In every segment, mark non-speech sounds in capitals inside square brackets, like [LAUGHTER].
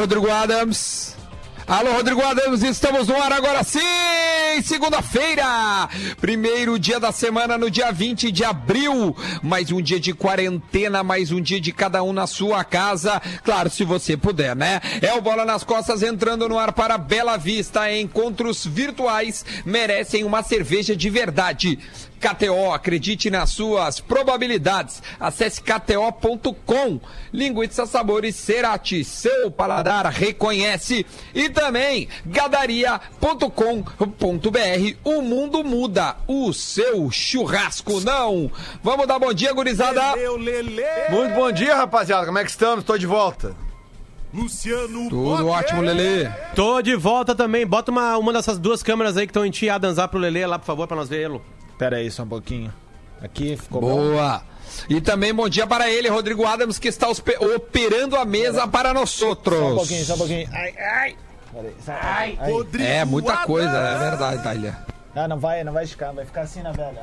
Rodrigo Adams. Alô, Rodrigo Adams, estamos no ar agora sim! Segunda-feira! Primeiro dia da semana, no dia 20 de abril. Mais um dia de quarentena, mais um dia de cada um na sua casa. Claro, se você puder, né? É o Bola nas Costas entrando no ar para Bela Vista. Encontros virtuais merecem uma cerveja de verdade. KTO, acredite nas suas probabilidades. Acesse kto.com. Linguiça Sabores Cerati, seu paladar reconhece. E também gadaria.com.br. O mundo muda, o seu churrasco não. Vamos dar bom dia, gurizada. Leleu, Lele. Muito bom dia, rapaziada. Como é que estamos? Tô de volta. Luciano Tudo ótimo, Lelê. Tô de volta também. Bota uma, uma dessas duas câmeras aí que estão em ti a dançar pro Lelê lá, por favor, pra nós vê-lo. Pera aí só um pouquinho. Aqui ficou bom. Boa. E também bom dia para ele, Rodrigo Adams, que está operando a mesa para nós Só um outros. pouquinho, só um pouquinho. Ai, ai. Pera aí, só- ai. Rodrigo É muita Adams. coisa, é verdade, Thalia. Ah, não vai, não vai esticar, vai ficar assim na velha.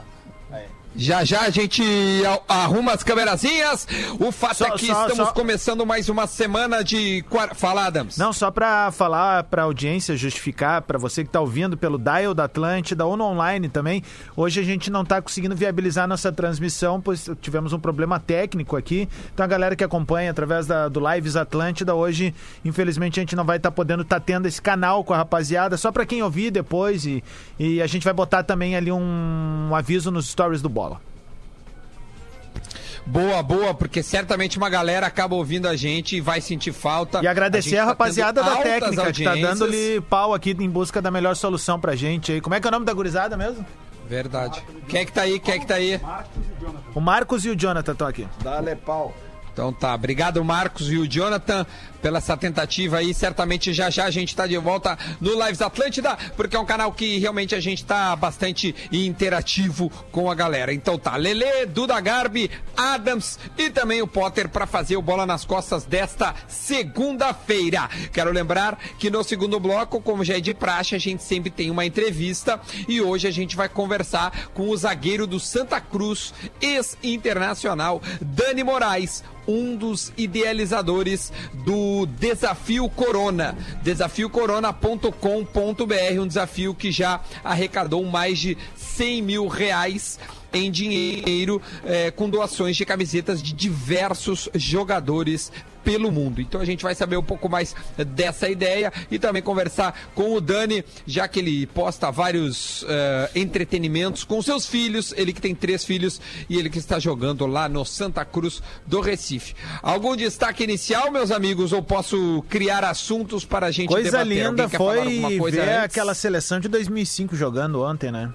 Aí. Já já a gente a- arruma as câmerazinhas. O fato Só- é que só- estamos só- começando mais uma semana de. Fala, Adams. Não, só pra falar pra audiência, justificar pra você que tá ouvindo pelo Dial da Atlântida ou no online também. Hoje a gente não tá conseguindo viabilizar nossa transmissão, pois tivemos um problema técnico aqui. Então a galera que acompanha através da, do Lives Atlântida, hoje, infelizmente, a gente não vai estar podendo estar tendo esse canal com a rapaziada, só pra quem ouvir depois. E, e a gente vai botar também ali um, um aviso nos stories do Bola. Boa, boa, porque certamente uma galera acaba ouvindo a gente e vai sentir falta. E agradecer gente a, tá rapaziada tendo da altas técnica que tá dando-lhe pau aqui em busca da melhor solução pra gente aí. Como é que é o nome da gurizada mesmo? Verdade. Quem é que tá aí? Quem é que tá aí? O Marcos e o Jonathan estão aqui. Dale pau. Então tá, obrigado Marcos e o Jonathan pela essa tentativa aí. Certamente já já a gente tá de volta no Lives Atlântida, porque é um canal que realmente a gente tá bastante interativo com a galera. Então tá, Lele, Duda Garbi, Adams e também o Potter para fazer o bola nas costas desta segunda-feira. Quero lembrar que no segundo bloco, como já é de praxe, a gente sempre tem uma entrevista e hoje a gente vai conversar com o zagueiro do Santa Cruz, ex-internacional, Dani Moraes um dos idealizadores do Desafio Corona. Desafiocorona.com.br, um desafio que já arrecadou mais de 100 mil reais em dinheiro eh, com doações de camisetas de diversos jogadores pelo mundo. Então a gente vai saber um pouco mais dessa ideia e também conversar com o Dani, já que ele posta vários eh, entretenimentos com seus filhos, ele que tem três filhos e ele que está jogando lá no Santa Cruz do Recife. Algum destaque inicial, meus amigos, ou posso criar assuntos para a gente Coisa debater? linda Alguém quer falar foi coisa ver antes? aquela seleção de 2005 jogando ontem, né?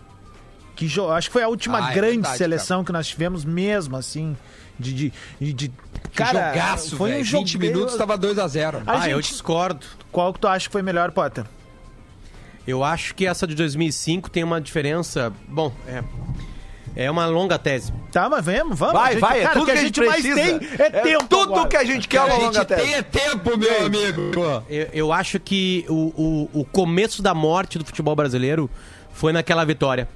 Que. Acho que foi a última Ah, é grande verdade, seleção que nós tivemos mesmo, assim, de... de, de, de- Cara, jogaço, foi um jogo... 20 minutos, estava 2 a 0 A Ah, eu gente- discordo. Qual que tu acha que foi melhor, Potter? Eu acho que essa de 2005 tem uma diferença. Bom, é. É uma longa tese. Tá, mas vamos, vamos. Vai, gente- vai, é cara, tudo o que a gente mais precisa. tem é, tempo tudo agora. que a gente quer ao A longo gente da tem é tempo, meu amigo. Eu, eu acho que o, o, o começo da morte do futebol brasileiro foi naquela vitória.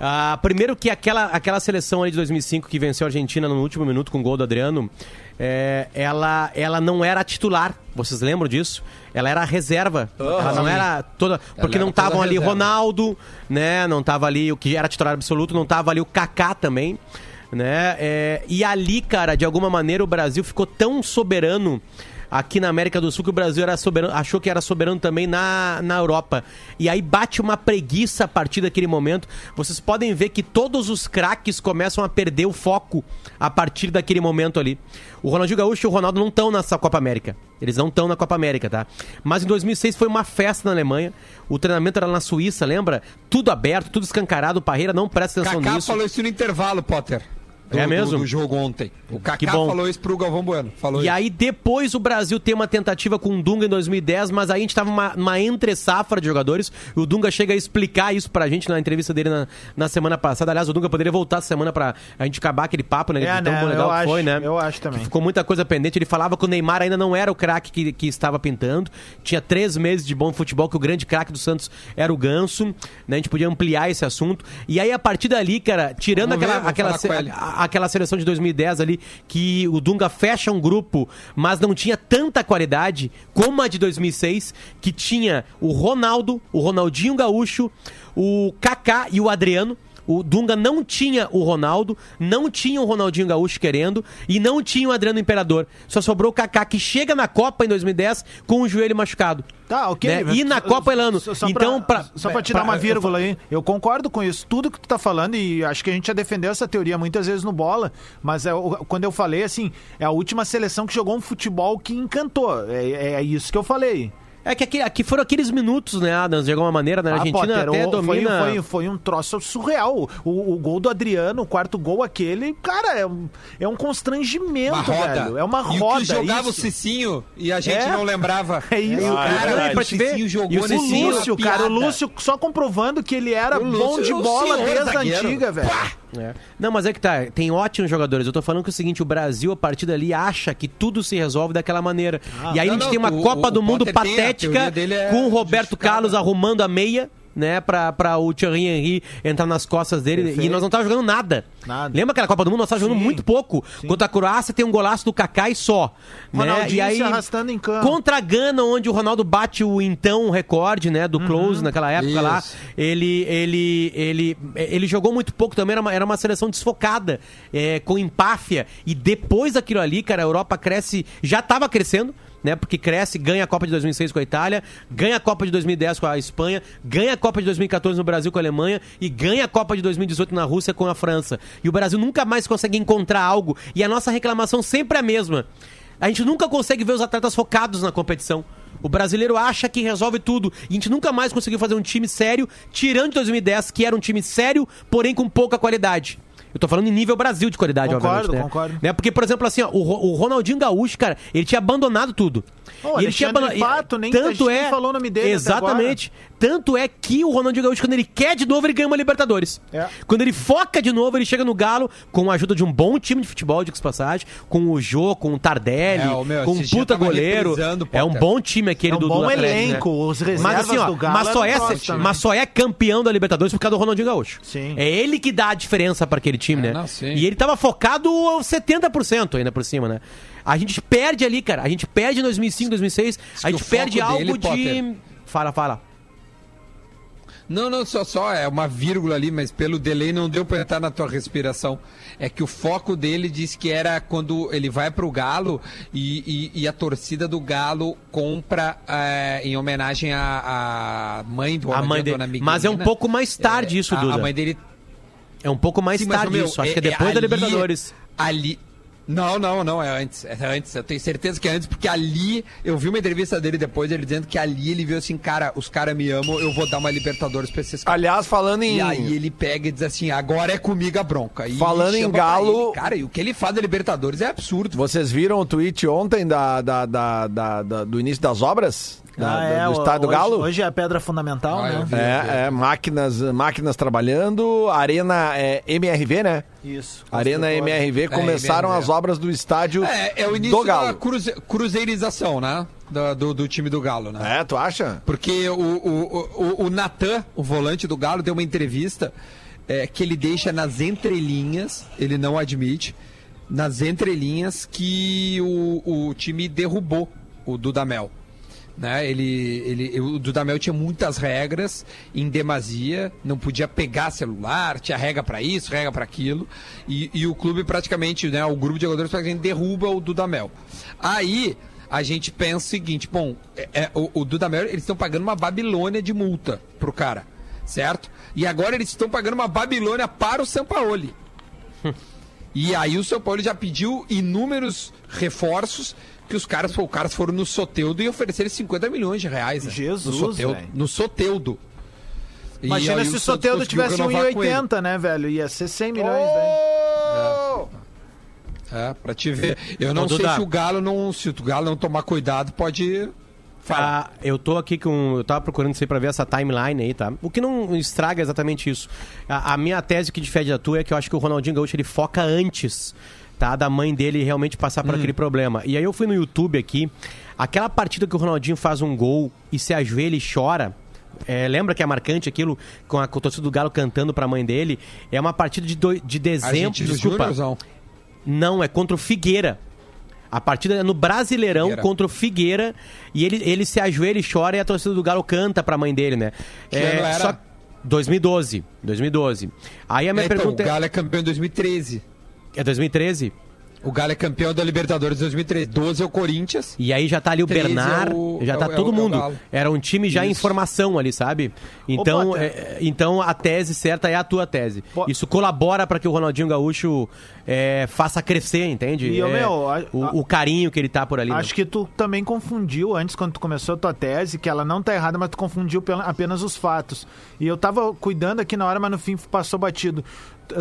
Ah, primeiro que aquela, aquela seleção aí de 2005 que venceu a Argentina no último minuto com o gol do Adriano, é, ela, ela não era titular. Vocês lembram disso? Ela era reserva. ela não era toda. Porque era não estavam ali reserva. Ronaldo, né? Não tava ali o que era titular absoluto, não tava ali o Kaká também. Né? É, e ali, cara, de alguma maneira o Brasil ficou tão soberano aqui na América do Sul que o Brasil era soberano, achou que era soberano também na, na Europa. E aí bate uma preguiça a partir daquele momento. Vocês podem ver que todos os craques começam a perder o foco a partir daquele momento ali. O Ronaldinho Gaúcho e o Ronaldo não estão nessa Copa América. Eles não estão na Copa América, tá? Mas em 2006 foi uma festa na Alemanha. O treinamento era na Suíça, lembra? Tudo aberto, tudo escancarado. O Parreira não presta atenção Kaká nisso. falou isso no intervalo, Potter. Do, É do- mesmo? do jogo ontem. O Kaká falou isso pro Galvão Bueno. Falou E isso. aí depois o Brasil tem uma tentativa com o Dunga em 2010, mas aí a gente tava numa, numa entre-safra de jogadores. E o Dunga chega a explicar isso pra gente na entrevista dele na, na semana passada. Aliás, o Dunga poderia voltar essa semana pra a gente acabar aquele papo, né? É, de tão né? legal Eu que foi, acho, né? eu acho também. Que ficou muita coisa pendente. Ele falava que o Neymar ainda não era o craque que, que estava pintando. Tinha três meses de bom futebol, que o grande craque do Santos era o Ganso. Né? A gente podia ampliar esse assunto. E aí, a partir dali, cara, tirando Vamos ver, aquela, vou aquela, aquela seleção de 2010 ali, que o Dunga fecha um grupo, mas não tinha tanta qualidade como a de 2006, que tinha o Ronaldo, o Ronaldinho Gaúcho, o Kaká e o Adriano. O Dunga não tinha o Ronaldo, não tinha o Ronaldinho Gaúcho querendo e não tinha o Adriano Imperador. Só sobrou o Kaká, que chega na Copa em 2010 com o joelho machucado. Tá, ok. Né? E na Copa, Elano. Só- só Então, pra, pra- só pra te pra- dar uma vírgula aí, eu concordo com isso. Tudo que tu tá falando, e acho que a gente já defendeu essa teoria muitas vezes no bola, mas é, quando eu falei assim, é a última seleção que jogou um futebol que encantou. É, é isso que eu falei. É que aqui, aqui foram aqueles minutos, né, Adams? De alguma maneira, né? A Ah, Argentina Potter, até o- domina. Foi, foi, foi um troço surreal. O, o gol do Adriano, o quarto gol aquele, cara, é um, é um constrangimento, Uma roda. velho. É uma E o roda. que jogava isso. o Cicinho e a gente É. não lembrava. [LAUGHS] É isso, o cara. cara, É, pra o te ver. Jogou E o Lúcio, cara, o. Lúcio só comprovando que ele era bom de é bola desde a antiga, velho. É. Não, mas é que tá, tem ótimos jogadores. Eu tô falando que é o seguinte, o Brasil, a partir dali, acha que tudo se resolve daquela maneira. e aí não, a gente não, tem uma o- Copa o do Mundo Potter patética é com o Roberto. Carlos arrumando a meia. Né, pra, pra o Thierry Henry entrar nas costas dele. Perfeito. E nós não tava jogando nada. Nada. Lembra aquela Copa do Mundo? Nós tava jogando Sim. muito pouco. Contra a Croácia tem um golaço do Kaká e só. Né? E aí, arrastando em campo. Contra a Gana, onde o Ronaldo bate o então recorde, né, do close naquela época lá. Isso. Ele, ele, ele, ele jogou muito pouco também, era uma, era uma seleção desfocada, é, com empáfia. E depois daquilo ali, cara, a Europa cresce, já tava crescendo. Né, porque cresce, ganha a Copa de 2006 com a Itália, ganha a Copa de 2010 com a Espanha, ganha a Copa de 2014 no Brasil com a Alemanha e ganha a Copa de 2018 na Rússia com a França. E o Brasil nunca mais consegue encontrar algo. E a nossa reclamação sempre é a mesma. A gente nunca consegue ver os atletas focados na competição. O brasileiro acha que resolve tudo. E a gente nunca mais conseguiu fazer um time sério, tirando de 2010, que era um time sério, porém com pouca qualidade. Eu tô falando em nível Brasil de qualidade, Concordo, obviamente. Né? concordo. Né? Porque, por exemplo, assim, ó, o, o Ronaldinho Gaúcho, cara, ele tinha abandonado tudo. E ele tinha abandonado. Pato, nem- Tanto é. falou o nome dele Exatamente. Tanto é que o Ronaldinho Gaúcho, quando ele quer de novo, ele ganha uma Libertadores. É. Quando ele foca de novo, ele chega no Galo com a ajuda de um bom time de futebol, de passagem, com o Jô, com o Tardelli, É, meu, com um puta goleiro. É um bom time aquele É um do, bom do Atlético, né? elenco, os reservas mas assim, ó, do Galo mas só, é, mas só é campeão da Libertadores por causa do Ronaldinho Gaúcho. Sim. É ele que dá a diferença pra aquele time, né? não, sim. E ele tava focado aos 70% ainda por cima, né? A gente perde ali, cara. A gente perde em 2005, 2006. A gente perde algo dele, de. Potter- Fala, fala. Não, não, só, só é uma vírgula ali, mas pelo delay não deu pra entrar na tua respiração. É que o foco dele disse que era quando ele vai pro Galo e, e, e a torcida do Galo compra eh, em homenagem à, à mãe do A mãe dele. dona Miguelina. Mas é um pouco mais tarde isso, a, Duda. A mãe dele É um pouco mais Sim, mas, tarde meu, isso. Acho é- que é depois é da ali- Libertadores. Ali. Não, não, não, é antes. É antes. Eu tenho certeza que é antes, porque ali. Eu vi uma entrevista dele depois, ele dizendo que ali ele viu assim, cara, os caras me amam, eu vou dar uma Libertadores pra esses caras. Aliás, falando em. E aí ele pega e diz assim, agora é comigo a bronca. E Falando em Galo- ele, cara, e o que ele faz da Libertadores é absurdo. Vocês viram o tweet ontem da- da- da- da- do início das obras? Da- Ah, do- é, do estádio do hoje, Galo? Hoje é a pedra fundamental, Ah, né? vi. É, é, máquinas, máquinas trabalhando, Arena é, MRV, né? Isso. Arena MRV começaram MRV. as obras do estádio É, é o início do Galo. da cruze- cruzeirização, né? Da- do, do time do Galo, né? É, tu acha? Porque o, o, o, o Natan, o volante do Galo, deu uma entrevista é, que ele deixa nas entrelinhas, ele não admite, nas entrelinhas que o, o time derrubou o Dudamel. Né? Ele, ele, o Dudamel tinha muitas regras em demasia, não podia pegar celular, tinha regra para isso, regra para aquilo, e, e o clube praticamente, né, o grupo de jogadores praticamente derruba o Dudamel. Aí a gente pensa o seguinte, bom, é, é, o, o Dudamel, eles estão pagando uma Babilônia de multa pro cara, certo? E agora eles estão pagando uma Babilônia para o Sampaoli. [LAUGHS] E aí o São Paulo já pediu inúmeros reforços que os caras, os caras foram no Soteudo e ofereceram 50 milhões de reais. né? Jesus, no Soteudo. velho. No Soteudo. Imagina se o conseguiu tivesse renovar com ele. 1,80, né, velho? Ia ser 100 milhões, né? É, pra te ver. Eu não Ô, sei Duda. se o Galo não. Se o Galo não tomar cuidado, pode. Fala. Ah, eu tô aqui com. Eu tava procurando isso aí pra ver essa timeline aí, tá? O que não estraga exatamente isso. A, a minha tese que difere da tua é que eu acho que o Ronaldinho Gaúcho ele foca antes, tá? Da mãe dele realmente passar por aquele problema. E aí eu fui no YouTube aqui. Aquela partida que o Ronaldinho faz um gol e se ajoelha e chora. é, lembra que é marcante aquilo com a, com a torcida do Galo cantando pra mãe dele? É uma partida de, doi- de dezembro. Desculpa. Júnior, não? É contra o Figueira. A partida é no Brasileirão Figueira. contra o Figueira. E ele, ele se ajoelha e chora e a torcida do Galo canta pra mãe dele, né? Que ano era? 2012. 2012. Aí a minha então, pergunta o Galo é campeão em 2013. É. É 2013? O Galo é campeão da Libertadores em 2013. 12 é o Corinthians. E aí já tá ali o 13 é Bernard, o- já é tá o- é todo o- é o mundo. Era um time já em Isso. formação ali, sabe? Então, Potter. é, então a tese certa é a tua tese. Isso colabora pra que o Ronaldinho Gaúcho é, faça crescer, entende? E, É, meu, a- o, o carinho que ele tá por ali. né? Acho que tu também confundiu antes, quando tu começou a tua tese, que ela não tá errada, mas tu confundiu apenas os fatos. E eu tava cuidando aqui na hora, mas no fim passou batido.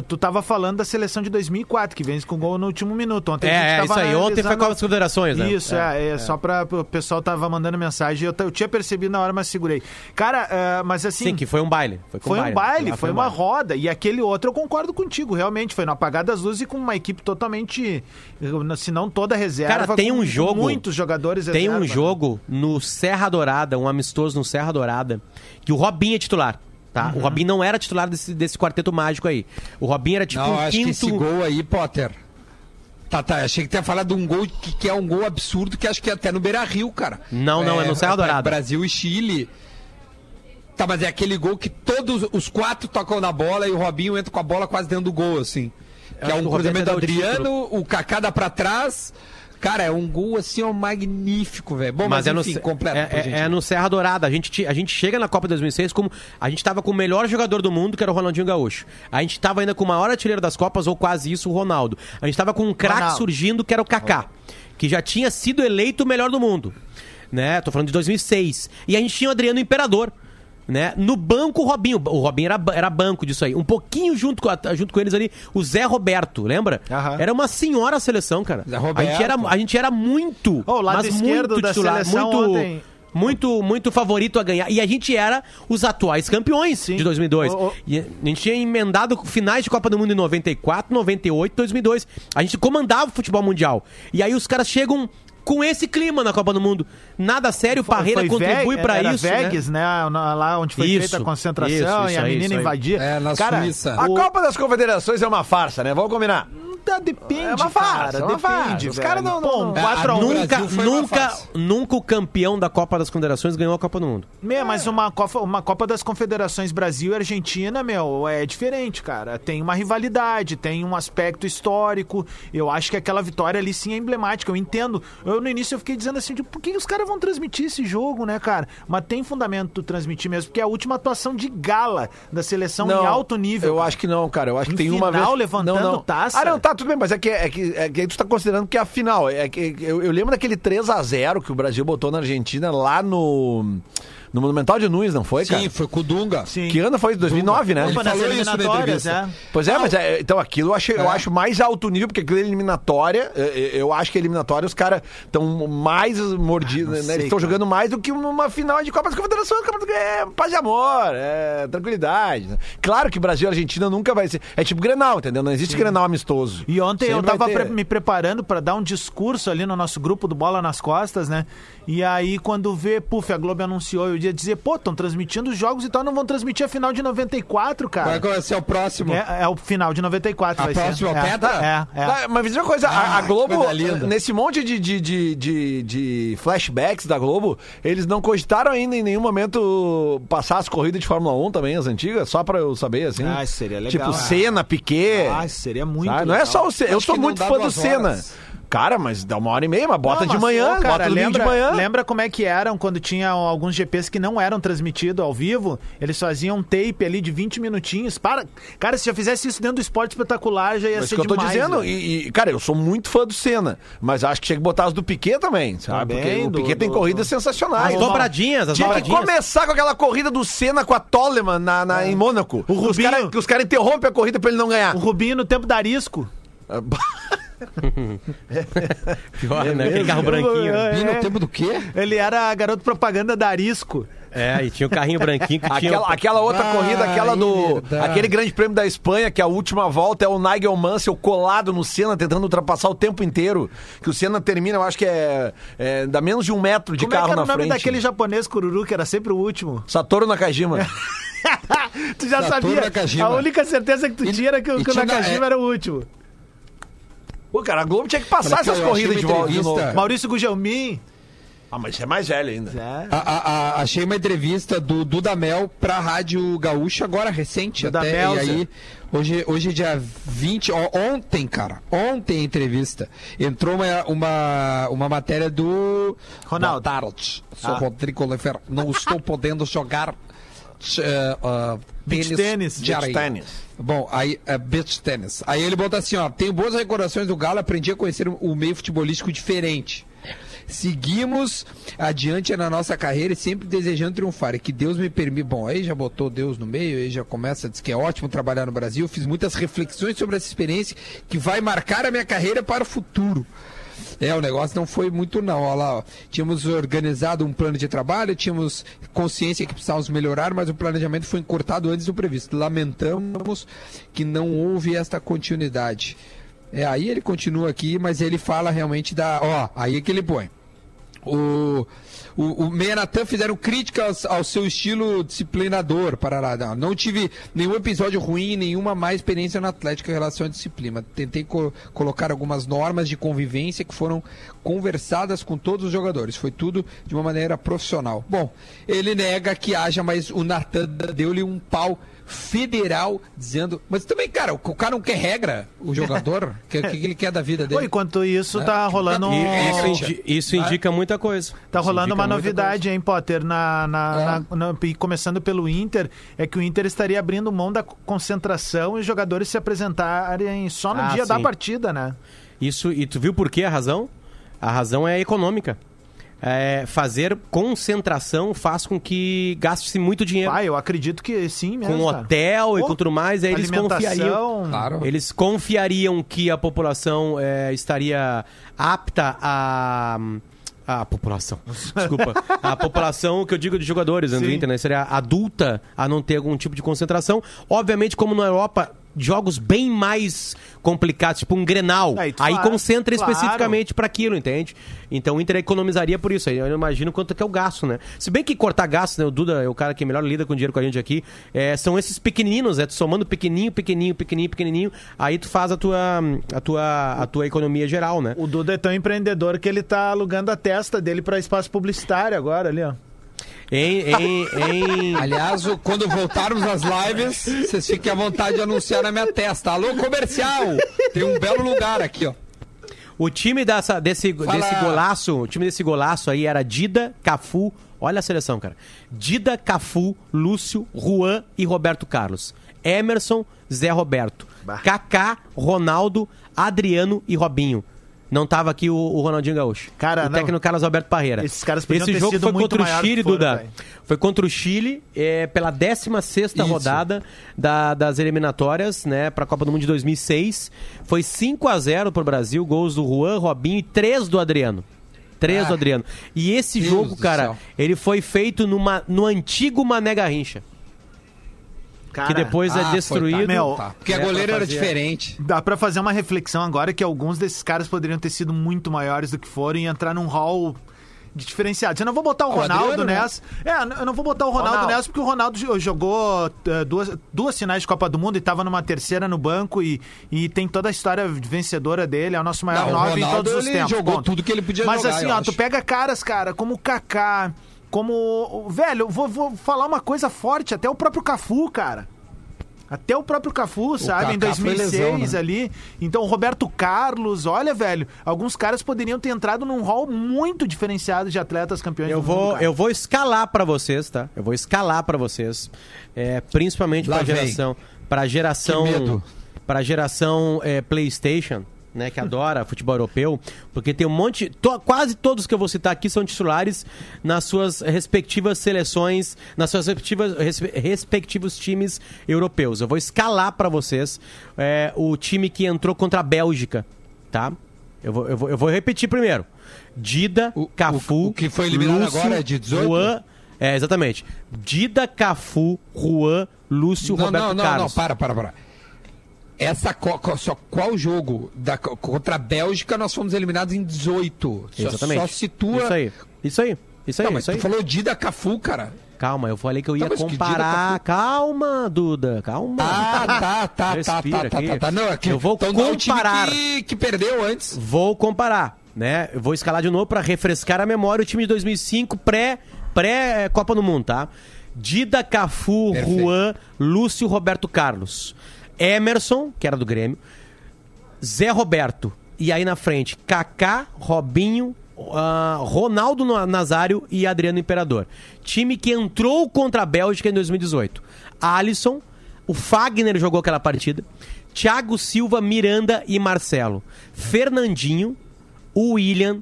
Tu- tava falando da seleção de 2004, que vence com gol no último minuto. Ontem a gente É, é tava isso aí. Ontem foi Copa das Confederações, né? Isso, é, é, só pra. O pessoal tava mandando mensagem. Eu, eu tinha percebido na hora, mas segurei. Cara, é, mas assim. Sim, que foi um baile. Foi, Foi um baile, Lá foi um uma baile. roda. E aquele outro eu concordo contigo, realmente. Foi no apagar das luzes e com uma equipe totalmente. Se não toda reserva. Cara, tem um jogo. Muitos jogadores Tem reserva, um né? jogo no Serra Dourada, um amistoso no Serra Dourada, que o Robinho é titular. Tá? Uhum. O Robinho não era titular desse, desse quarteto mágico aí. O Robinho era tipo não, um acho que esse quinto. gol aí, Potter. Tá, tá. Achei que tinha falado de um gol que, que é um gol absurdo, que acho que é até no Beira Rio, cara. Não, não, é no Serra Dourada. Brasil e Chile. Tá, mas é aquele gol que todos os quatro tocam na bola e o Robinho entra com a bola quase dentro do gol, assim. Que é um cruzamento do até dá o Adriano, o Kaká dá pra trás. Cara, é um gol assim, ó, magnífico, velho. Bom, mas, Mas, é, no, enfim, completo. é, pra é- gente. é no Serra Dourada. A gente, a gente chega na Copa 2006 como. A gente tava com o melhor jogador do mundo, que era o Ronaldinho Gaúcho. A gente tava ainda com o maior artilheiro das Copas, ou quase isso, o Ronaldo. A gente tava com um craque surgindo, que era o Kaká, que já tinha sido eleito o melhor do mundo. Né? Tô falando de 2006. E a gente tinha o Adriano Imperador. Né? No banco, o Robinho. O Robinho era, era banco disso aí. Um pouquinho junto com, a- junto com eles ali, o Zé Roberto, lembra? Aham. Era uma senhora a seleção, cara. Zé a, Roberto. gente era, a gente era muito. Ô, o lado mas muito da titular, seleção muito, ontem- muito, muito favorito a ganhar. E a gente era os atuais campeões Sim. de 2002. Ô, ô. E a gente tinha emendado finais de Copa do Mundo em 94, 98, 2002. A gente comandava o futebol mundial. E aí os caras chegam com esse clima na Copa do Mundo. Nada sério, Parreira Foi contribui era isso. né? Vegas, né? na- Lá onde foi Isso, feita a concentração isso, e isso a aí, menina invadia. É, na Cara, Suíça. A Copa das Confederações é uma farsa, né? Vamos combinar. Depende, É uma farsa, cara. é uma depende, Os velho. caras não- não- um É, 4 a 1 no- Nunca, uma nunca, nunca o campeão da Copa das Confederações ganhou a Copa do Mundo. Meu, mas uma Copa, uma Copa das Confederações Brasil e Argentina, meu, é diferente, cara. Tem uma rivalidade, tem um aspecto histórico. Eu acho que aquela vitória ali sim é emblemática. Eu entendo. Eu no início eu fiquei dizendo assim, tipo, por que os caras vão transmitir esse jogo, né, cara? Mas tem fundamento transmitir mesmo, porque é a última atuação de gala da seleção em alto nível. Eu cara. acho que não, cara. Eu acho que Em tem uma final, vez. levantando não, não. taça. Ah, não, tá, tudo bem, mas é que, é que, é que tu tá considerando que a final. É que, eu, eu lembro daquele 3x0 que o Brasil botou na Argentina lá no. No Monumental de Nunes, não foi, cara? Sim, foi com o Dunga. Sim. Que ano foi? 2009, né? Ele Opa, nas falou isso na eliminatórias, entrevista. né? Pois é, mas é, então aquilo eu acho, eu É. acho mais alto nível, porque aquilo é eliminatória. é, é, Eu acho que eliminatória os caras estão mais mordidos, né? sei, Eles estão jogando mais do que uma final de Copa das Confederações. Copa do... É paz e amor, é tranquilidade. né? Claro que Brasil e Argentina nunca vai ser. É tipo Grenal, entendeu? Não existe Grenal amistoso. E ontem eu Sempre vai tava ter. me preparando pra dar um discurso ali no nosso grupo do Bola nas Costas, né? E aí, quando vê, puf, a Globo anunciou, eu ia dizer, pô, estão transmitindo os jogos e tal, não vão transmitir a final de 94, cara. Vai ser o próximo. É, é o final de 94, A vai próxima ser. É, tetra? É, é. Tá, mas me diz uma coisa, a, a Ah, Globo, nesse monte de, de, de, de, de flashbacks da Globo, eles não cogitaram ainda em nenhum momento passar as corridas de Fórmula 1 também, as antigas, só pra eu saber, assim. Ah, seria legal. Tipo, Senna, Piquet. Ah, seria muito sabe? Não é só o Senna. Eu sou muito fã do Senna. horas. Cara, mas dá uma hora e meia, mas bota Não, de manhã, cara, bota domingo lembra, de manhã. Lembra como é que eram quando tinha alguns GPs que não eram transmitidos ao vivo? Eles faziam um tape ali de 20 minutinhos. Para, cara, se já fizesse isso dentro do esporte espetacular, já ia Mas ser que eu tô demais. dizendo, velho. e, e, cara, eu sou muito fã do Senna, mas acho que tinha que botar as do Piquet também, sabe? Também, Porque o do- Piquet tem do- corridas do- sensacionais. As dobradinhas, as Tinha que dobradinhas. começar com aquela corrida do Senna com a Toleman na, na- em Mônaco. O Que os Rubinho. caras que os caras interrompem a corrida pra ele não ganhar. O Rubinho no tempo da Arisco. [LAUGHS] [LAUGHS] Pior, né? Aquele carro branquinho. E no É. tempo do quê? Ele era garoto propaganda da Arisco. É, e tinha o carrinho branquinho que tinha. Aquela, aquela outra Ah, corrida, aquela do. verdade. Aquele grande prêmio da Espanha, que a última volta é o Nigel Mansell colado no Senna, tentando ultrapassar o tempo inteiro. Que o Senna termina, eu acho que é. é dá menos de um metro de Como é carro que era na o nome frente. daquele japonês cururu que era sempre o último? Satoru Nakajima. [LAUGHS] tu já Satoru sabia. Nakajima. A única certeza que tu tinha era que, o- que o tinha- Nakajima é- era o último. Pô, cara, a Globo tinha que passar Olha essas achei corridas de volta de novo. entrevista- Maurício Gugelmin. Ah, mas você é mais velho ainda. É. A- a- a- achei uma entrevista do Dudamel pra Rádio Gaúcha, agora recente até. Dudamel, E aí, hoje, hoje é dia 20, ó, ontem, cara, ontem a entrevista. Entrou uma, uma, uma matéria do. Ronaldo. Boa tarde, sou Ah. Rodrigo Oliveira. Não estou podendo jogar ah, Beach tênis. de Beach areia. tênis. Bom, aí, é beach tênis. Aí ele bota assim, ó, tenho boas recordações do Galo, aprendi a conhecer o meio futebolístico diferente. Seguimos adiante na nossa carreira e sempre desejando triunfar. E que Deus me permita. Bom, aí já botou Deus no meio, aí já começa, diz que é ótimo trabalhar no Brasil. Fiz muitas reflexões sobre essa experiência que vai marcar a minha carreira para o futuro. É, o negócio não foi muito não, olha lá, ó. Tínhamos organizado um plano de trabalho, tínhamos consciência que precisávamos melhorar, mas o planejamento foi encurtado antes do previsto. Lamentamos que não houve esta continuidade. É, aí ele continua aqui, mas ele fala realmente da, ó, aí é que ele põe. O, o, o Meia Natan fizeram críticas ao seu estilo disciplinador. Parará. Não, não tive nenhum episódio ruim, nenhuma má experiência no Atlético em relação à disciplina. Tentei co- colocar algumas normas de convivência que foram conversadas com todos os jogadores. Foi tudo de uma maneira profissional. Bom, ele nega que haja, mas o Natan deu-lhe um pau federal dizendo. Mas também, cara, o, o cara não quer regra, o jogador. O [LAUGHS] que, que ele quer da vida Pô, dele? enquanto isso, tá rolando isso, isso indica muita coisa. Tá rolando uma novidade, hein, Potter? Na, na, É. na- na- e começando pelo Inter, é que o Inter estaria abrindo mão da concentração e os jogadores se apresentarem só no Ah, dia da sim. partida, né? Isso, e tu viu por que a razão? A razão é econômica. É, fazer concentração faz com que gaste-se muito dinheiro. Ah, eu acredito que sim mesmo. com cara. hotel e Pô, com tudo mais, aí eles confiariam. Claro. Eles confiariam que a população é, estaria apta a. A população. Desculpa. A população que eu digo de jogadores né, do. Inter, né? Seria adulta a não ter algum tipo de concentração. Obviamente, como na Europa, jogos bem mais complicados, tipo um Grenal. Aí Aí concentra claro. especificamente para aquilo, entende? Então o Inter economizaria por isso. Aí Eu imagino quanto que é o gasto, né? Se bem que cortar gasto, né? O Duda é o cara que melhor lida com dinheiro com a gente aqui. é, são esses pequeninos, né? Tu somando pequenininho, pequenininho, pequenininho, pequenininho. Aí tu faz a tua, a tua, a tua economia geral, né? O Duda é tão empreendedor que ele tá alugando a testa dele pra espaço publicitário agora ali, ó. Em, em, em... Aliás, quando voltarmos às lives, vocês fiquem à vontade de anunciar na minha testa. Alô, comercial! Tem um belo lugar aqui, ó. O time dessa, desse, Fala. desse golaço, o time desse golaço aí era Dida, Cafu, olha a seleção, cara. Dida, Cafu, Lúcio, Juan e Roberto Carlos. Emerson, Zé Roberto. Bah. Kaká, Ronaldo, Adriano e Robinho. Não tava aqui o, o Ronaldinho Gaúcho. Cara, o não. técnico Carlos Alberto Parreira. Esses caras podiam Esse jogo foi contra o Chile, foram, Duda. velho. Foi contra o Chile é, pela 16 Isso. rodada da- das eliminatórias, né, para a Copa do Mundo de 2006. Foi 5 a 0 pro Brasil, gols do Juan, Robinho e 3 do Adriano. 3 do Ah, Adriano. E esse Deus jogo, do cara, céu. ele foi feito numa, no antigo Mané Garrincha, Cara, que depois Ah, é foi, destruído. tá. Meu, Tá. Porque a É, goleira pra era diferente. Dá pra fazer uma reflexão agora que alguns desses caras poderiam ter sido muito maiores do que foram e entrar num hall de diferenciados. Eu não vou botar o O Ronaldo Adriano, né? nessa. É, eu não vou botar o Ronaldo, Ronaldo. nessa porque o Ronaldo jo- jogou eh, duas, duas finais de Copa do Mundo e tava numa terceira no banco e, e tem toda a história vencedora dele, é o nosso maior Não, o nove em Ronaldo, todos os ele tempos. jogou ponto. tudo que ele podia Mas jogar, assim, ó, tu acho. pega caras, cara, como o Kaká, como. Velho, eu vou, vou falar uma coisa forte, até o próprio Cafu, cara. Até o próprio Cafu, sabe? Em Kaká foi 2006 lesão, né? ali. Então, o Roberto Carlos, olha, velho, alguns caras poderiam ter entrado num hall muito diferenciado de atletas campeões Eu do vou, mundo. cara. eu vou escalar pra vocês, tá? Eu vou escalar pra vocês, é, principalmente Lá pra vem. geração, para geração, Que medo. para geração é, PlayStation, né, que adora futebol europeu, porque tem um monte, to- quase todos que eu vou citar aqui são titulares nas suas respectivas seleções, nas suas respectivas, res- respectivos times europeus. Eu vou escalar pra vocês é, o time que entrou contra a Bélgica tá? Eu vou, eu vou, eu vou repetir primeiro. Dida, O- Cafu, o- o que foi eliminado agora é de 18? Juan, é, exatamente. Dida, Cafu, Juan, Lúcio, Não, Roberto não, não, Carlos. não, para, para, para. Essa, só qual jogo? Da, co- contra a Bélgica nós fomos eliminados em 18. Só, Exatamente. só situa... Isso aí. Isso aí. Isso aí, Não, mas isso aí. tu falou Dida Cafu, cara. Calma, eu falei que eu ia Tá, comparar. Calma, Duda, calma. Ah, tá, tá, tá, Respira tá, tá, aqui. tá, tá. Não, é que, Eu vou então comparar. que, que perdeu antes. Vou comparar, né? Eu vou escalar de novo pra refrescar a memória o time de 2005 pré pré eh, Copa do Mundo, tá? Dida, Cafu, Perfeito. Juan, Lúcio, Roberto Carlos. Emerson, que era do Grêmio, Zé Roberto. E aí na frente, Kaká, Robinho, ah, Ronaldo Na- Nazário e Adriano Imperador. Time que entrou contra a Bélgica em 2018. Alisson, o Fagner jogou aquela partida. Thiago Silva, Miranda e Marcelo. Fernandinho, William,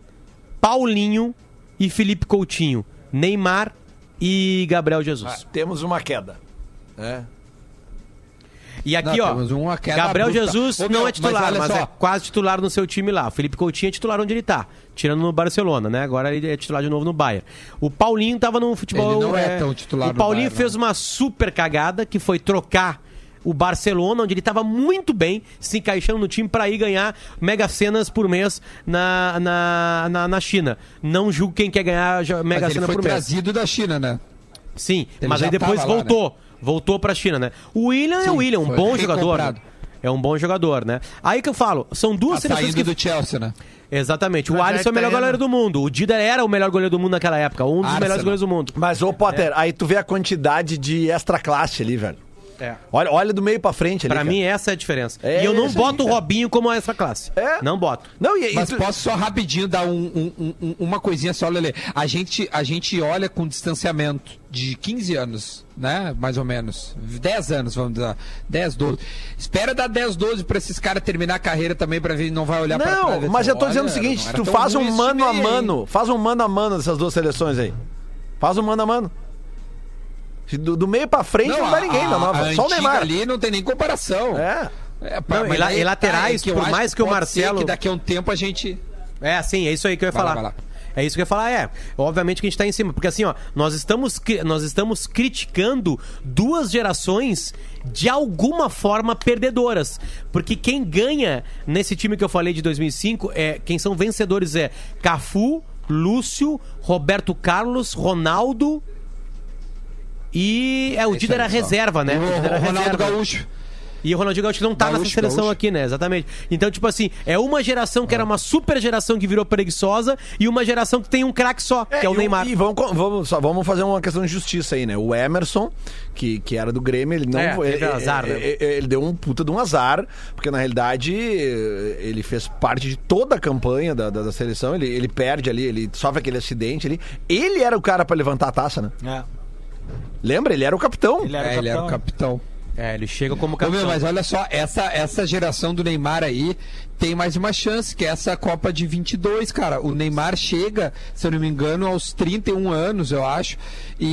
Paulinho e Felipe Coutinho. Neymar e Gabriel Jesus. Temos uma queda. É. E aqui, Não, ó, Gabriel abrupta. Jesus Ô, não meu, é mas titular, mas, só. é quase titular no seu time lá. O Felipe Coutinho é titular onde ele tá, tirando no Barcelona, né? Agora ele é titular de novo no Bayern. O Paulinho tava no futebol... Ele não é tão titular O Paulinho Bayern, fez uma super cagada, que foi trocar o Barcelona, onde ele estava muito bem, se encaixando no time para ir ganhar mega cenas por mês na, na, na, na China. Não julgo quem quer ganhar mega Mas ele cena foi por mês. trazido da China, né? Sim, Ele mas aí depois tava lá, voltou. Voltou pra China, né? O William é Sim, o William, um bom jogador. né? É um bom jogador, né? Aí que eu falo, são duas Tá seleções que... do Chelsea, né? Exatamente. O Alisson é o é melhor goleiro do mundo. O Dida era o melhor goleiro do mundo naquela época. Um dos Arsenal. melhores goleiros do mundo. Mas, ô Potter, aí tu vê a quantidade de extra classe ali, velho. É. Olha, olha do meio pra frente ali. Pra cara. mim, essa é a diferença. É e eu não isso aí, boto o cara. Robinho como essa classe. É. Não boto. Não, e, e Mas tu- posso só rapidinho dar um- um- um- um- uma coisinha só, Lele. A gente, a gente olha com distanciamento de 15 anos, né? Mais ou menos. 10 anos, vamos dizer. 10, 12. Espera dar 10, 12 pra esses caras terminar a carreira também pra ver, não vai olhar pra trás. Não, mas eu tô Olha, dizendo o não seguinte, tu faz um mano a aí, mano, faz um mano a mano dessas duas seleções aí. Faz um mano a mano. Do, do meio pra frente não, dá ninguém, a, não, não. a Só o Neymar. ali não tem nem comparação. É. É, pá, Não, mas e la- e laterais, tá, é eu por mais que o pode ser Marcelo- que daqui a um tempo a gente. É, sim, é isso aí que eu ia Vai lá, falar. vai lá. É isso que eu ia falar, é. Obviamente que a gente tá em cima. Porque assim, ó, nós estamos, nós estamos criticando duas gerações de alguma forma perdedoras. Porque quem ganha nesse time que eu falei de 2005, é, quem são vencedores é Cafu, Lúcio, Roberto Carlos, Ronaldo e. É, o isso Dida aí, era só. reserva, né? E o Dida era Ronaldo reserva. Gaúcho. E o Ronaldinho Gaúcho não tá Gaúcho, nessa seleção Gaúcho. aqui, né? Exatamente. Então, tipo assim, é uma geração que era uma super geração que virou preguiçosa e uma geração que tem um craque só, que é o e Neymar. E vamos, co- vamos, só, vamos fazer uma questão de justiça aí, né? O Emerson, que, que era do Grêmio, ele não É, ele, azar, né? ele, ele deu um puta de um azar, porque na realidade ele fez parte de toda a campanha da, da, da seleção. Ele, ele perde ali, ele sofre aquele acidente ali. Ele era o cara pra levantar a taça, né? É. Lembra? Ele era o capitão. Ele era É, o ele era o capitão. capitão. É, ele chega como Ô, capitão. meu, mas olha só, essa, essa geração do Neymar aí tem mais uma chance, que é essa Copa de 22, cara. O Neymar chega, se eu não me engano, aos 31 anos, eu acho. E,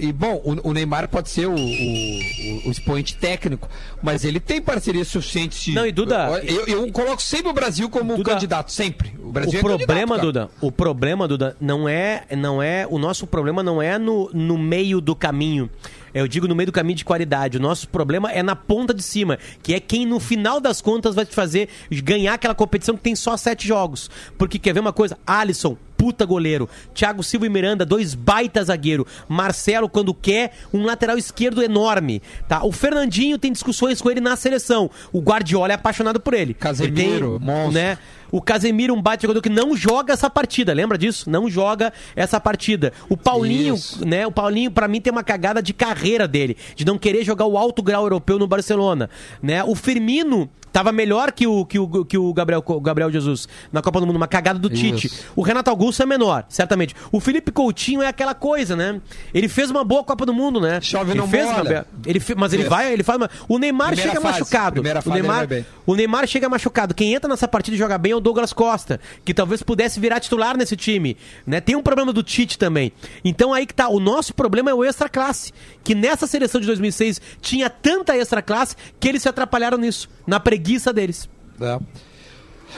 e- e, bom, o, o Neymar pode ser o, o, o expoente técnico, mas ele tem parceria suficiente. Não, e Duda- Eu, eu coloco sempre o Brasil como Duda, candidato, sempre. O Brasil é problema. Duda, o problema, Duda, não é, não é, o nosso problema não é no, no meio do caminho. Eu digo no meio do caminho de qualidade. O nosso problema é na ponta de cima, que é quem no final das contas vai te fazer ganhar aquela competição que tem só sete jogos. Porque quer ver uma coisa? Alisson, puta goleiro. Thiago Silva e Miranda, dois baita zagueiro. Marcelo, quando quer, um lateral esquerdo enorme. Tá? O Fernandinho tem discussões com ele na seleção. O Guardiola é apaixonado por ele. Casemiro, Ele tem, monstro. né? O Casemiro, um baita jogador que não joga essa partida, lembra disso? Não joga essa partida. O Paulinho, Isso. né? O Paulinho, pra mim, tem uma cagada de carreira dele, de não querer jogar o alto grau europeu no Barcelona, né? O Firmino tava melhor que o, que o, que o Gabriel, o Gabriel Jesus na Copa do Mundo, uma cagada do Tite. Isso. O Renato Augusto é menor, certamente. O Felipe Coutinho é aquela coisa, né? Ele fez uma boa Copa do Mundo, né? Chove ele não fez uma ele fe- mas ele Fez. vai, ele faz uma... O Neymar Primeira chega fase, machucado. primeira o Neymar, o Neymar chega machucado. Quem entra nessa partida e joga bem é o Douglas Costa, que talvez pudesse virar titular nesse time. Né? Tem um problema do Tite também. Então aí que tá. O nosso problema é o extra classe. Que nessa seleção de 2006 tinha tanta extra classe que eles se atrapalharam nisso, na preguiça deles. É.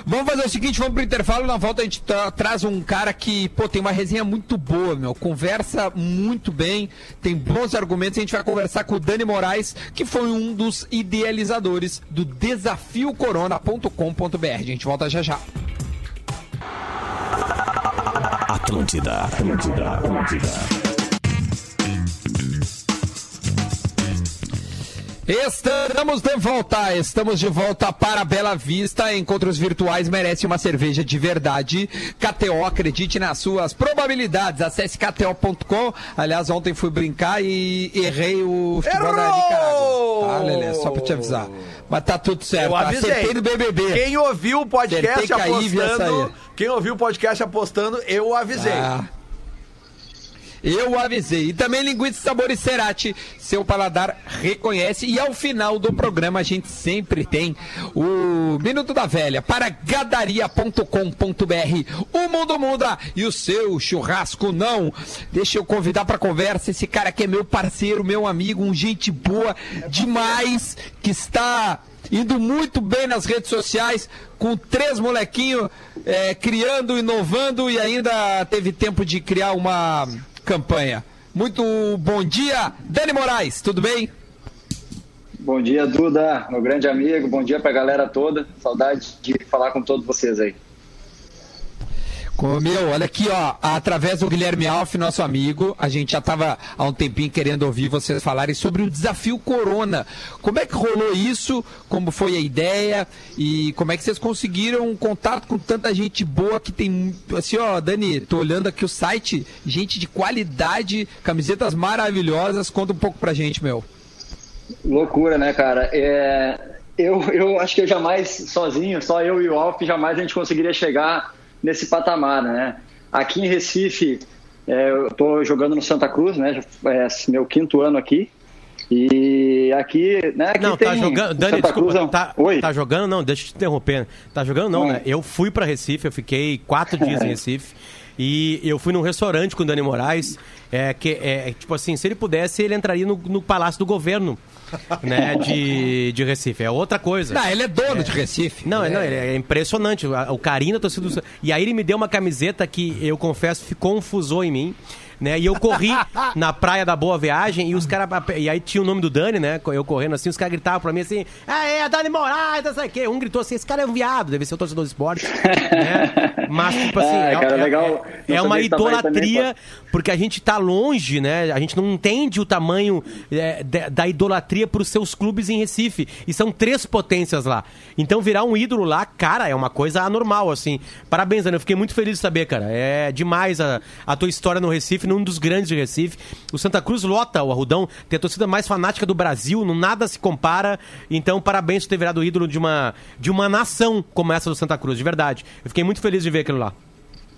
Vamos fazer o seguinte, vamos pro intervalo, na volta a gente tra- traz um cara que, pô, tem uma resenha muito boa, meu, conversa muito bem, tem bons argumentos, a gente vai conversar com o Dani Moraes, que foi um dos idealizadores do desafiocorona.com.br. A gente volta já já. Atlântida, Atlântida, Atlântida. Estamos de volta, estamos de volta para Bela Vista. Encontros virtuais merece uma cerveja de verdade. KTO, acredite nas suas probabilidades. Acesse KTO.com. Aliás, ontem fui brincar e errei o futebol da Errou! Nicarágua. Tá, Lelê? Só pra te avisar. Mas tá tudo certo. Eu avisei. Acertei no BBB. Quem ouviu o podcast Acertei apostando, quem ouviu o podcast apostando, eu avisei. Ah. Eu avisei. E também linguiça sabor Cerati, seu paladar reconhece. E ao final do programa a gente sempre tem o Minuto da Velha para gadaria.com.br. O mundo muda e o seu churrasco não. Deixa eu convidar para conversa esse cara que é meu parceiro, meu amigo, um gente boa demais, que está indo muito bem nas redes sociais, com três molequinhos é, criando, inovando e ainda teve tempo de criar uma campanha. Muito bom dia, Dani Moraes, tudo bem? Bom dia, Duda, meu grande amigo. Bom dia pra galera toda. Saudade de falar com todos vocês aí. Com- Meu, olha aqui, ó, através do Guilherme Alf, nosso amigo, a gente já estava há um tempinho querendo ouvir vocês falarem sobre o desafio Corona. Como é que rolou isso? Como foi a ideia? E como é que vocês conseguiram um contato com tanta gente boa que tem, assim, ó, Dani, tô olhando aqui o site, gente de qualidade, camisetas maravilhosas. Conta um pouco pra gente, meu. Loucura, né, cara? É, eu, eu acho que eu jamais, sozinho, só eu e o Alf, jamais a gente conseguiria chegar nesse patamar, né? Aqui em Recife, é, eu tô jogando no Santa Cruz, né? É meu quinto ano aqui. E aqui, né? Aqui Não, tem tá jogando. Dani, Santa desculpa. Cruz é Tá, Oi? tá jogando? Não, deixa eu te interromper. Tá jogando? Não, Oi. né? Eu fui pra Recife, eu fiquei quatro dias em [LAUGHS] Recife. E eu fui num restaurante com o Dani Moraes, é, que é, tipo assim, se ele pudesse, ele entraria no, no Palácio do Governo, né, de, de Recife. É outra coisa. Não, ele é dono de Recife. Não, é, não, ele é impressionante. O, carinho da torcida do... E aí ele me deu uma camiseta que eu confesso ficou fusô em mim. Né? E eu corri [LAUGHS] na praia da Boa Viagem e os caras. E aí tinha o nome do Dani, né? Eu correndo assim, os caras gritavam pra mim assim: Ah, é, Dani Moraes, não sei o quê. Um gritou assim: esse cara é um viado, deve ser o torcedor do esporte. [LAUGHS] né? Mas, tipo assim, Ah, é, cara, é- legal. é- é uma idolatria, porque a gente tá longe, né? A gente não entende o tamanho é, da, da idolatria pros seus clubes em Recife. E são três potências lá. Então virar um ídolo lá, cara, é uma coisa anormal, assim. Parabéns, Ana. Eu fiquei muito feliz de saber, cara. É demais a, a tua história no Recife, num dos grandes de Recife. O Santa Cruz lota o Arrudão, tem a torcida mais fanática do Brasil, não nada se compara. Então, parabéns por ter virado ídolo de uma, de uma nação como essa do Santa Cruz, de verdade. Eu fiquei muito feliz de ver aquilo lá.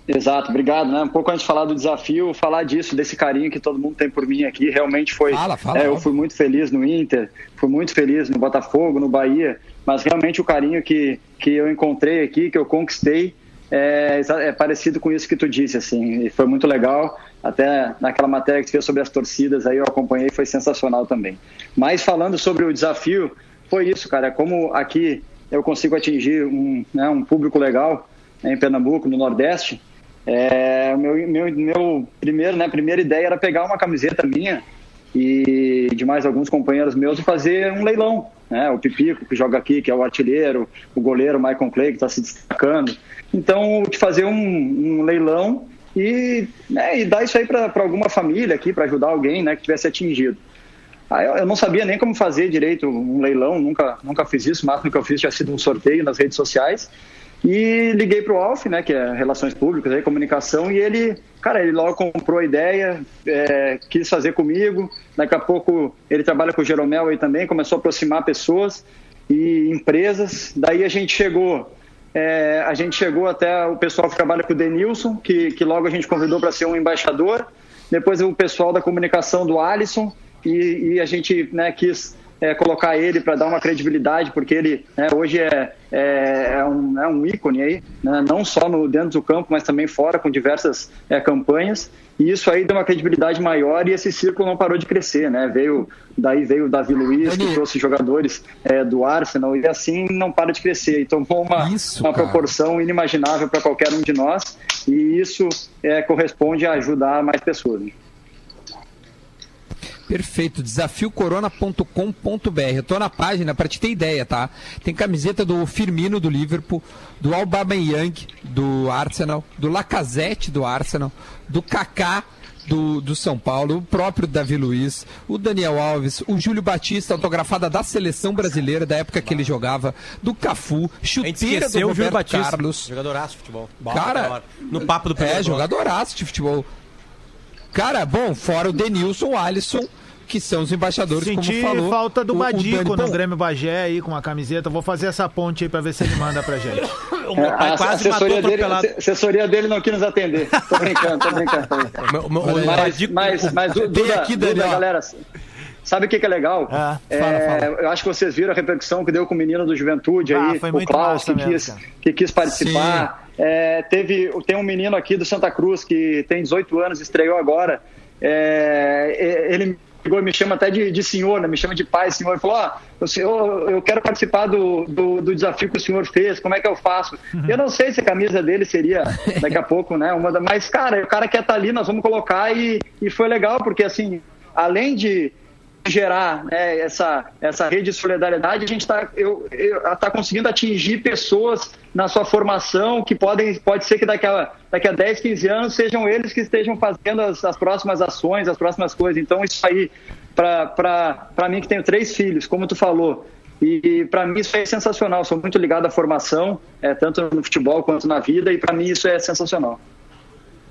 Exato, obrigado. Né? Um pouco antes de falar do desafio, falar disso, desse carinho que todo mundo tem por mim aqui, realmente foi. Fala, fala, é, eu fui muito feliz no Inter, fui muito feliz no Botafogo, no Bahia, mas realmente o carinho que, que eu encontrei aqui, que eu conquistei, é, é parecido com isso que tu disse, assim, e foi muito legal. Até naquela matéria que tu fez sobre as torcidas, aí eu acompanhei, foi sensacional também. Mas falando sobre o desafio, foi isso, cara. Como aqui eu consigo atingir um, né, um público legal né, em Pernambuco, no Nordeste, é, meu, meu, meu primeiro, né, primeira ideia era pegar uma camiseta minha e de mais alguns companheiros meus e fazer um leilão. Né? O Pipico, que joga aqui, que é o artilheiro, o goleiro Michael Clay, que está se destacando. Então, de fazer um, um leilão e, né, e dar isso aí para alguma família aqui, para ajudar alguém né, que tivesse atingido. Aí eu, eu não sabia nem como fazer direito um leilão, nunca, nunca fiz isso, o máximo que eu fiz tinha sido um sorteio nas redes sociais. E liguei pro Alf, né, que é Relações Públicas, aí, Comunicação, e ele, cara, ele logo comprou a ideia, é, quis fazer comigo. Daqui a pouco ele trabalha com o Jeromel aí também, começou a aproximar pessoas e empresas. Daí a gente chegou, é, a gente chegou até o pessoal que trabalha com o Denilson, que, que logo a gente convidou para ser um embaixador. Depois o pessoal da comunicação do Alisson, e, e a gente né, quis é, colocar ele para dar uma credibilidade, porque ele né, hoje é, é, é um, é um ícone aí, né, não só no, dentro do campo, mas também fora, com diversas é, campanhas. E isso aí deu uma credibilidade maior e esse círculo não parou de crescer, né? Veio, daí veio o Davi Luiz, que trouxe jogadores é, do Arsenal, e assim não para de crescer. E tomou uma, Isso, uma cara. proporção inimaginável para qualquer um de nós, e isso é, corresponde a ajudar mais pessoas. né? Perfeito, desafiocorona.com.br. Eu tô na página para te ter ideia, tá? Tem camiseta do Firmino do Liverpool, do Aubameyang do Arsenal, do Lacazette do Arsenal, do Kaká do, do São Paulo, o próprio Davi Luiz, o Daniel Alves, o Júlio Batista, autografada da seleção brasileira da época que ele jogava, do Cafu, chuteira do Roberto Batista. Carlos. Jogadoraço de futebol. Cara, no papo do É, primeiro bloco. jogadoraço de futebol. Cara, bom, fora o Denilson, o Alisson, que são os embaixadores, Senti como falou. falta do o- o Badico Dani. no Grêmio Bagé aí com a camiseta. Vou fazer essa ponte aí pra ver se ele manda pra gente. [LAUGHS] O meu pai É, a quase matou assessoria dele, atropelado. a assessoria dele não quis nos atender. Tô brincando, tô brincando. Tô brincando. O o o Mas, Badico- mas, mas du- Duda, aqui, Duda, Daniel. galera, sabe o que, que é legal? Ah, É, fala, fala. Eu acho que vocês viram a repercussão que deu com o menino do Juventude Ah, aí, foi o Klaus, que, mesmo, quis, que quis participar. É, teve, tem um menino aqui do Santa Cruz que tem 18 anos, estreou agora. É, ele e me chama até de, de senhor, né? me chama de pai, senhor. Ele falou: Ó, o senhor, eu quero participar do, do, do desafio que o senhor fez, como é que eu faço? Eu não sei se a camisa dele seria daqui a [LAUGHS] pouco, né? Uma da, mas, cara, o cara quer estar ali, nós vamos colocar e, e foi legal, porque assim, além de gerar né, essa, essa rede de solidariedade, a gente está tá conseguindo atingir pessoas na sua formação que podem, pode ser que daqui a, daqui a 10, 15 anos sejam eles que estejam fazendo as, as próximas ações, as próximas coisas. Então, isso aí, para mim que tenho três filhos, como tu falou, e para mim isso é sensacional. Sou muito ligado à formação, é, tanto no futebol quanto na vida, e para mim isso é sensacional.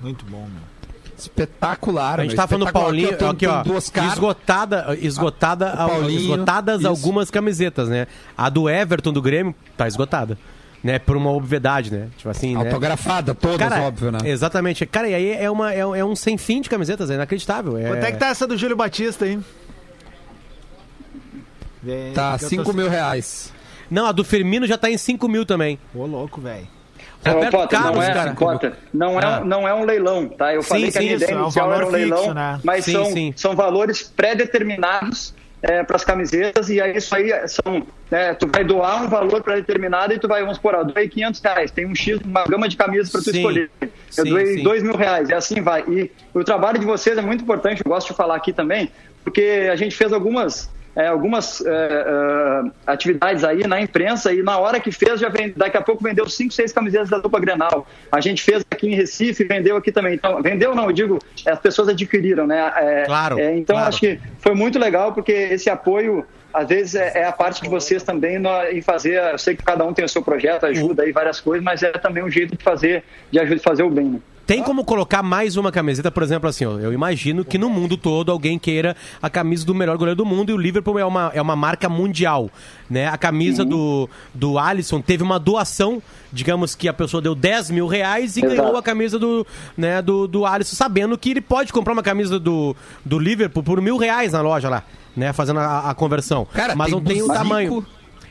Muito bom, meu. Espetacular. A gente tá falando. Paulinho, Aqui, ó, aqui, tem ó, duas caras. esgotada, esgotada, al- Paulinho, esgotadas isso. algumas camisetas, né? A do Everton do Grêmio tá esgotada, né? Por uma obviedade, né? Tipo assim, né? Autografada, todas, Cara, óbvio, né? Exatamente. Cara, e aí é, uma, é, um- é um sem fim de camisetas, é inacreditável. É... Quanto é que tá essa do Júlio Batista aí? Vem, Tá, que eu 5 tô- mil reais. Não, a do Firmino já tá em 5 mil também. Ô, louco, velho. Roberto Potter, Carlos, não é, cara. Potter, não, é, Ah. não é um leilão, tá? Eu Sim, falei que a sim, minha isso, ideia é um inicial valor era um leilão, fixo, né? mas Sim, são, são valores pré-determinados para as camisetas e aí isso aí são, né, tu vai doar um valor pré-determinado e tu vai, vamos supor, ó, doei 500 reais, tem um X, uma gama de camisas para tu Sim. escolher. Eu Sim, doei sim. 2 mil reais, e assim vai. E o trabalho de vocês é muito importante, eu gosto de falar aqui também, porque a gente fez algumas é, algumas é, é, atividades aí na imprensa e na hora que fez, já vem, daqui a pouco vendeu 5, 6 camisetas da dupla Grenal. A gente fez aqui em Recife, vendeu aqui também. Então, vendeu não, eu digo, as pessoas adquiriram, né? É, Claro, é, então, claro. acho que foi muito legal, porque esse apoio, às vezes, é, é a parte de vocês também em fazer. Eu sei que cada um tem o seu projeto, ajuda aí várias coisas, mas é também um jeito de fazer, de fazer o bem. Né? Tem como colocar mais uma camiseta, por exemplo, assim, ó, eu imagino que no mundo todo alguém queira a camisa do melhor goleiro do mundo e o Liverpool é uma, é uma marca mundial, né? A camisa do, do Alisson teve uma doação, digamos que a pessoa deu 10 mil reais e Exato. ganhou a camisa do, né, do, do Alisson, sabendo que ele pode comprar uma camisa do, do Liverpool por mil reais na loja lá, né? Fazendo a, a conversão. Cara, Mas tem não tem o Zico. tamanho.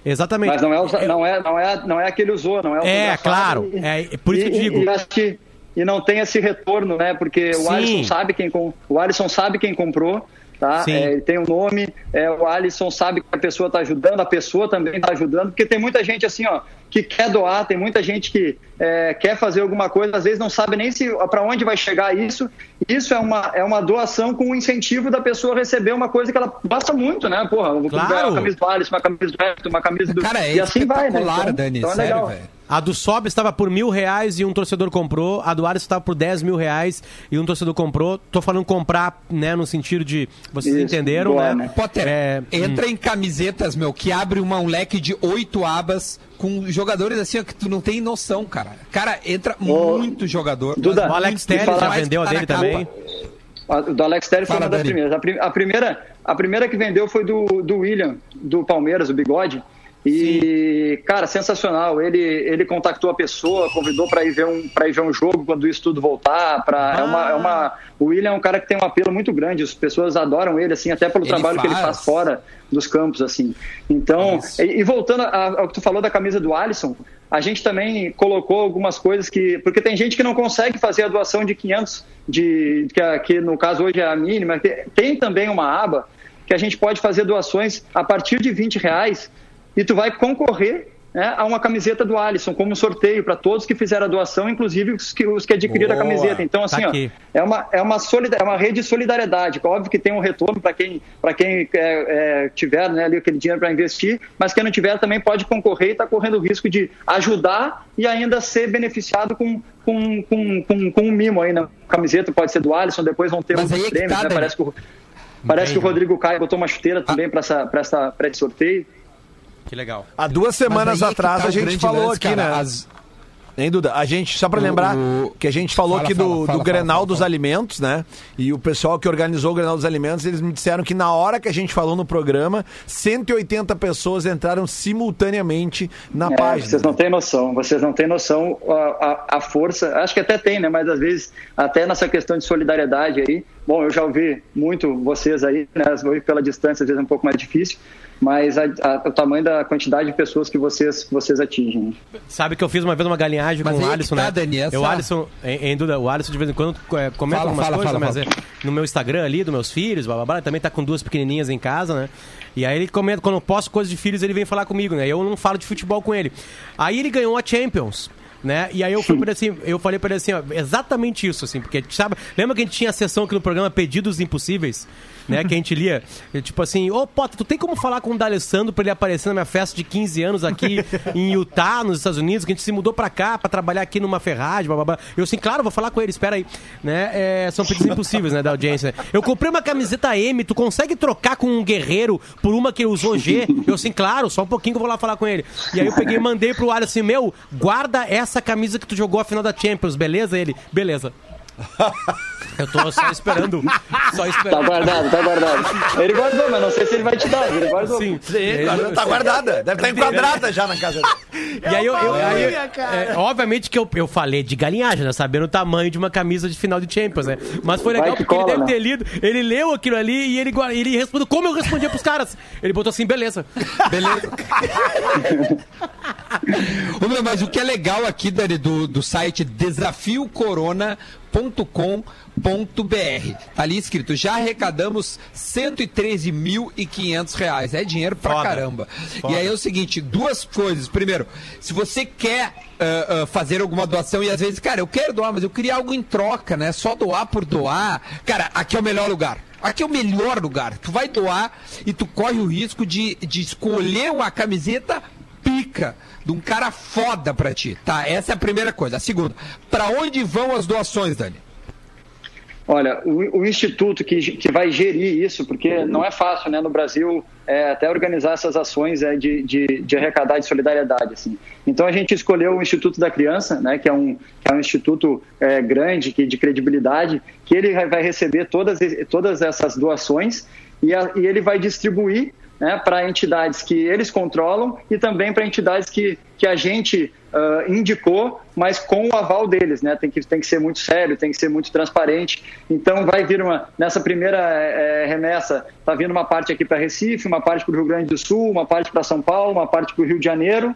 Exatamente. Mas não é, não é, não é, não é aquele usou, não é o É, claro. e- É, por isso que eu e- digo. E, acho que- e não tem esse retorno, né? Porque o. Alisson sabe quem o Alisson sabe quem comprou, tá? É, ele tem um nome, é, o Alisson sabe que a pessoa está ajudando, a pessoa também está ajudando, porque tem muita gente assim, ó, que quer doar, tem muita gente que é, quer fazer alguma coisa, às vezes não sabe nem se para onde vai chegar isso. Isso é uma, é uma doação com o incentivo da pessoa receber uma coisa que ela gosta muito, né? Porra, vou Claro. comprar uma camisa do Alisson, uma camisa do Everton, uma camisa do. Cara, é e assim vai, né? Então- Dani, então é sério, legal. velho. A do Sob estava por mil reais e um torcedor comprou. A do Alisson estava por 10 mil reais e um torcedor comprou. Tô falando comprar, né, no sentido de. Vocês Isso, entenderam, boa, né? né? Potter, É, entra em camisetas, meu, que abre uma, um leque de oito abas com jogadores assim, ó, que tu não tem noção, cara. Cara, entra Ô, muito jogador. Duda, O Alex Telles já vendeu a dele também. A do Alex Telles foi uma das primeiras. A, prim- a primeira. a primeira que vendeu foi do, do William, do Palmeiras, o Bigode. E, cara, sensacional. Ele, ele contactou a pessoa, convidou para ir, ver um, ir ver um jogo quando isso tudo voltar. Pra, é uma, é uma, o William é um cara que tem um apelo muito grande. As pessoas adoram ele, assim, até pelo Ele trabalho que ele faz. faz fora dos campos, assim. Então, e, e voltando ao que tu falou da camisa do Alisson, a gente também colocou algumas coisas que. Porque tem gente que não consegue fazer a doação de 500, de, que, que no caso hoje é a mínima. Tem também uma aba que a gente pode fazer doações a partir de 20 reais e tu vai concorrer né, a uma camiseta do Alisson, como um sorteio para todos que fizeram a doação, inclusive os que, os que adquiriram Boa. a camiseta. Então, assim, Tá ó, é uma, é, uma solida- é uma rede de solidariedade. Óbvio que tem um retorno para quem, pra quem é, é, tiver né, ali aquele dinheiro para investir, mas quem não tiver também pode concorrer e está correndo o risco de ajudar e ainda ser beneficiado com, com, com, com, com um mimo aí na camiseta. Pode ser do Alisson, depois vão ter Mas outros aí é prêmios. tá, né? Parece que o, parece que o Rodrigo Caio botou uma chuteira Ah. também para essa, pra esse sorteio. Que legal. Há duas semanas é que atrás tá a gente falou lance, aqui, cara, né? as- Hein, Duda? A gente, só pra O- lembrar, o- que a gente falou Fala, aqui do, fala, do fala, Grenal fala, dos fala. Alimentos, né? E o pessoal que organizou o Grenal dos Alimentos, eles me disseram que na hora que a gente falou no programa, 180 pessoas entraram simultaneamente na É, página. vocês não têm noção, vocês não têm noção a, a, a força, acho que até tem, né? Mas às vezes, até nessa questão de solidariedade aí, bom, eu já ouvi muito vocês aí, né? Ouvi pela distância, às vezes é um pouco mais difícil, mas a- a- o tamanho da quantidade de pessoas que vocês, que vocês atingem. Sabe que eu fiz uma vez uma galinhagem Mas com o que Alisson, tá, né? Dani, essa- O Alisson, em, em Duda, o Alisson de vez em quando é, comenta Fala, algumas fala, coisas, fala, mas fala. é no meu Instagram ali, dos meus filhos, blá, blá, blá, ele também tá com duas pequenininhas em casa, né? E aí ele comenta, quando eu posto coisas de filhos, ele vem falar comigo, né? Eu não falo de futebol com ele. Aí ele ganhou a Champions. Né? E aí eu fui pra ele assim, eu falei pra ele assim, ó, exatamente isso, assim, porque sabe, lembra que a gente tinha a sessão aqui no programa Pedidos Impossíveis, né? Que a gente lia, tipo assim, ô Potter, tu tem como falar com o D'Alessandro pra ele aparecer na minha festa de 15 anos aqui em Utah, nos Estados Unidos, que a gente se mudou pra cá pra trabalhar aqui numa Ferrari, blá, blá, blá. Eu assim, claro, vou falar com ele, espera aí, né? É, são pedidos impossíveis, né, da audiência. Eu comprei uma camiseta M, tu consegue trocar com um guerreiro por uma que usou G? Eu assim, claro, só um pouquinho que eu vou lá falar com ele. E aí eu peguei e mandei pro Alisson assim, meu, guarda essa camisa que tu jogou a final da Champions, beleza? Ele, beleza. Eu tô só esperando. Só Tá esperando. guardado, tá guardado. Ele guardou, mas não sei se ele vai te dar, ele guardou. Sim. Sim, tá- tá guardada. Deve estar enquadrada já na casa dele. [LAUGHS] E aí eu, eu- aí eu- é, obviamente que eu, eu falei de galinhagem, né? Sabendo o tamanho de uma camisa de final de Champions, né? Mas foi legal que porque ele cola, deve né? ter lido, ele leu aquilo ali e ele, ele respondeu como eu respondia pros caras. Ele botou assim, beleza. Beleza. [LAUGHS] Ô, meu, mas o que é legal aqui, Dani, do, do site desafiocorona.com.br. Tá ali escrito, já arrecadamos 113.500 reais. É dinheiro pra Foda. caramba. E aí é o seguinte, duas coisas. Primeiro, se você quer ah, ah, fazer alguma doação e às vezes, cara, eu quero doar, mas eu queria algo em troca, né? Só doar por doar. Cara, aqui é o melhor lugar. Aqui é o melhor lugar. Tu vai doar e tu corre o risco de, de escolher uma camiseta pica de um cara foda pra ti, tá? Essa é a primeira coisa. A segunda, pra onde vão as doações, Dani? Olha, o, o instituto que, que vai gerir isso, porque não é fácil, né, no Brasil, é, até organizar essas ações é, de, de, de arrecadar de solidariedade, assim. Então a gente escolheu o Instituto da Criança, né, que é um, que é um instituto é, grande, que de credibilidade, que ele vai vai receber todas, todas essas doações e, a- e ele vai distribuir né, para entidades que eles controlam e também para entidades que, que a gente ah, indicou, mas com o aval deles, né? Tem que, tem que ser muito sério, tem que ser muito transparente. Então vai vir uma nessa primeira eh, remessa, tá vindo uma parte aqui para Recife, uma parte para o Rio Grande do Sul, uma parte para São Paulo, uma parte para o Rio de Janeiro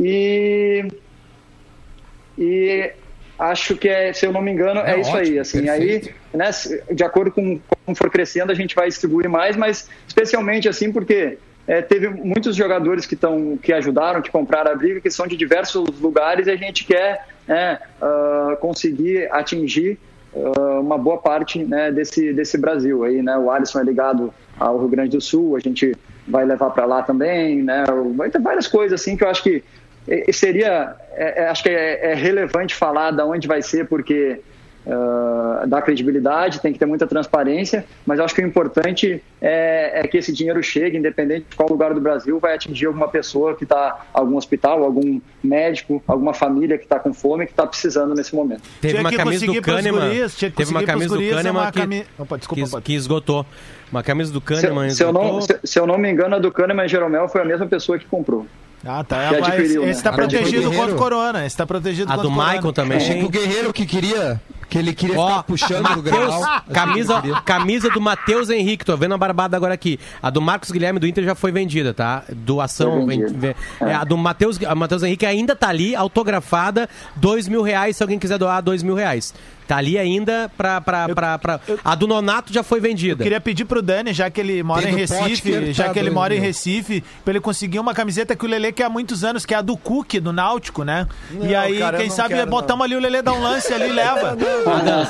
e e acho que é, se eu não me engano, é, É isso ótimo, aí. Assim, perfeito. aí, né, de acordo com como for crescendo, a gente vai distribuir mais, mas especialmente assim porque é, teve muitos jogadores que estão que ajudaram, que compraram a briga, que são de diversos lugares e a gente quer né, ah, conseguir atingir ah, uma boa parte né, desse desse Brasil aí, né? O Alisson é ligado ao Rio Grande do Sul, a gente vai levar para lá também, né? Vai ter várias coisas assim que eu acho que seria, é- é- acho que é, é relevante falar da onde vai ser, porque ah, dar credibilidade, tem que ter muita transparência, mas eu acho que o importante é, é que esse dinheiro chegue, independente de qual lugar do Brasil, vai atingir alguma pessoa que está, algum hospital, algum médico, alguma família que está com fome, que está precisando nesse momento. Teve Tinha uma camisa do Kahneman. que Teve uma camisa do guris Kahneman que, cami- Opa, desculpa, que, que esgotou. Uma camisa do Se, Kahneman se eu não, esgotou. se, se eu não me engano, a do Kahneman e Jeromel foi a mesma pessoa que comprou. Ah, tá. Que Mas adquiriu, né? esse está Adquiriu. protegido contra o corona. Esse está protegido A contra do o corona. Maicon também. Achei que o Guerreiro que queria, que ele queria Ó, ficar puxando o Matheus, Grenal. camisa, camisa do Matheus Henrique, tô vendo a barbada agora aqui. A do Marcos Guilherme do Inter já foi vendida, tá? Doação. Vendida. ven- é, a do Matheus Henrique ainda tá ali, autografada, dois mil reais, se alguém quiser doar dois mil reais. Tá ali ainda pra. pra, pra, pra- A do Nonato já foi vendida. Queria pedir pro Dani, já que ele mora Tem em Recife, já tá, que ele mora em. Recife, pra ele conseguir uma camiseta que o Lelê quer há muitos anos, que é a do Cook, do Náutico, né? e aí, cara, eu quem não sabe, quero, botamos ali o Lelê dá um lance ali e leva. [LAUGHS] Adams,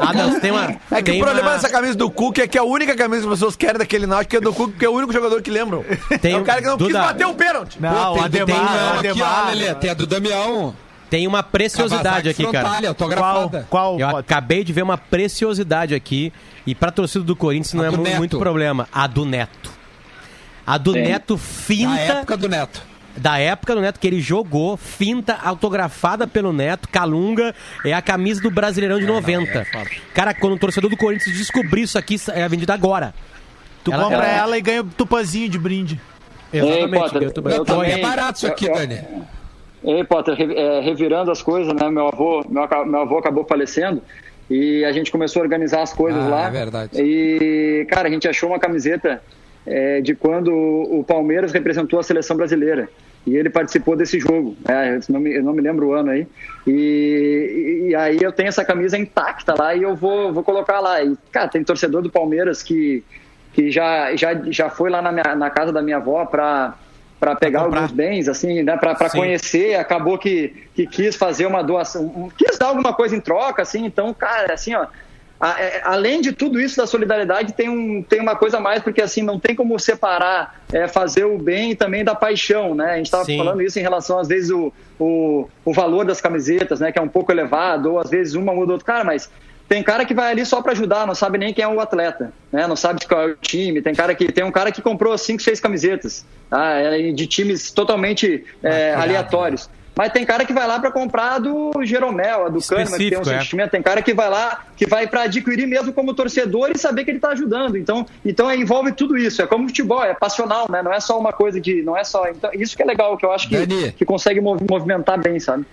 Adams, tem uma. É que o problema uma- dessa camisa do Cook é que é a única camisa que as pessoas querem daquele Náutico, que é do Cook, porque é o único jogador que lembram. Tem é o cara que não quis bater o pênalti. Não, o tem, Ademar, tem, não, aqui, ó, Ademar. Lelê, tem a do Damião. Tem uma preciosidade aqui, cara. Qual? autografada. Qual? Eu acabei de ver uma preciosidade aqui. E pra torcida do Corinthians não A é do mu- Neto. muito problema. A do Neto. A do Tem. Neto finta. época do Neto. Da época do Neto que ele jogou, finta autografada pelo Neto, Calunga, é a camisa do Brasileirão de 90. Cara, quando o torcedor do Corinthians descobrir isso aqui, é vendida agora. Tu Ela- compra ela- ela e ganha o tupazinho de brinde. Exatamente. Potter, eu tô- eu Não, também é barato isso aqui, eu- eu- Dani. Ei, Potter, é, revirando as coisas, né? Meu avô, meu, meu avô acabou falecendo e a gente começou a organizar as coisas Ah, lá. é verdade. E, cara, a gente achou uma camiseta é, de quando o Palmeiras representou a seleção brasileira. E ele participou desse jogo, né? eu, não me, eu não me lembro o ano aí. E, e aí eu tenho essa camisa intacta lá e eu vou, vou colocar lá. E, cara, tem torcedor do Palmeiras que, que já, já, já foi lá na, minha, na casa da minha avó para para pegar alguns bens, assim, né, para conhecer, acabou que, que quis fazer uma doação, quis dar alguma coisa em troca, assim, então, cara, assim, ó, a- é, além de tudo isso da solidariedade, tem, um, tem uma coisa a mais, porque assim, não tem como separar é, fazer o bem também da paixão, né? A gente estava falando isso em relação, às vezes, o, o, o valor das camisetas, né? Que é um pouco elevado, ou às vezes uma muda outra. Cara, mas tem cara que vai ali só para ajudar, não sabe nem quem é o atleta, né? Não sabe qual é o time. Tem cara que tem um cara que comprou cinco, seis camisetas, tá? É, de times totalmente é, aleatórios. Mas tem cara que vai lá para comprar do Jeromel, do Kahneman, que tem um é. sentimento. Tem cara que vai lá, que vai para adquirir mesmo como torcedor e saber que ele está ajudando. Então, então é, envolve tudo isso. É como futebol, é passional, né? Não é só uma coisa de, não é só. Então, isso que é legal, que eu acho que, Dani. que consegue mov- movimentar bem, sabe?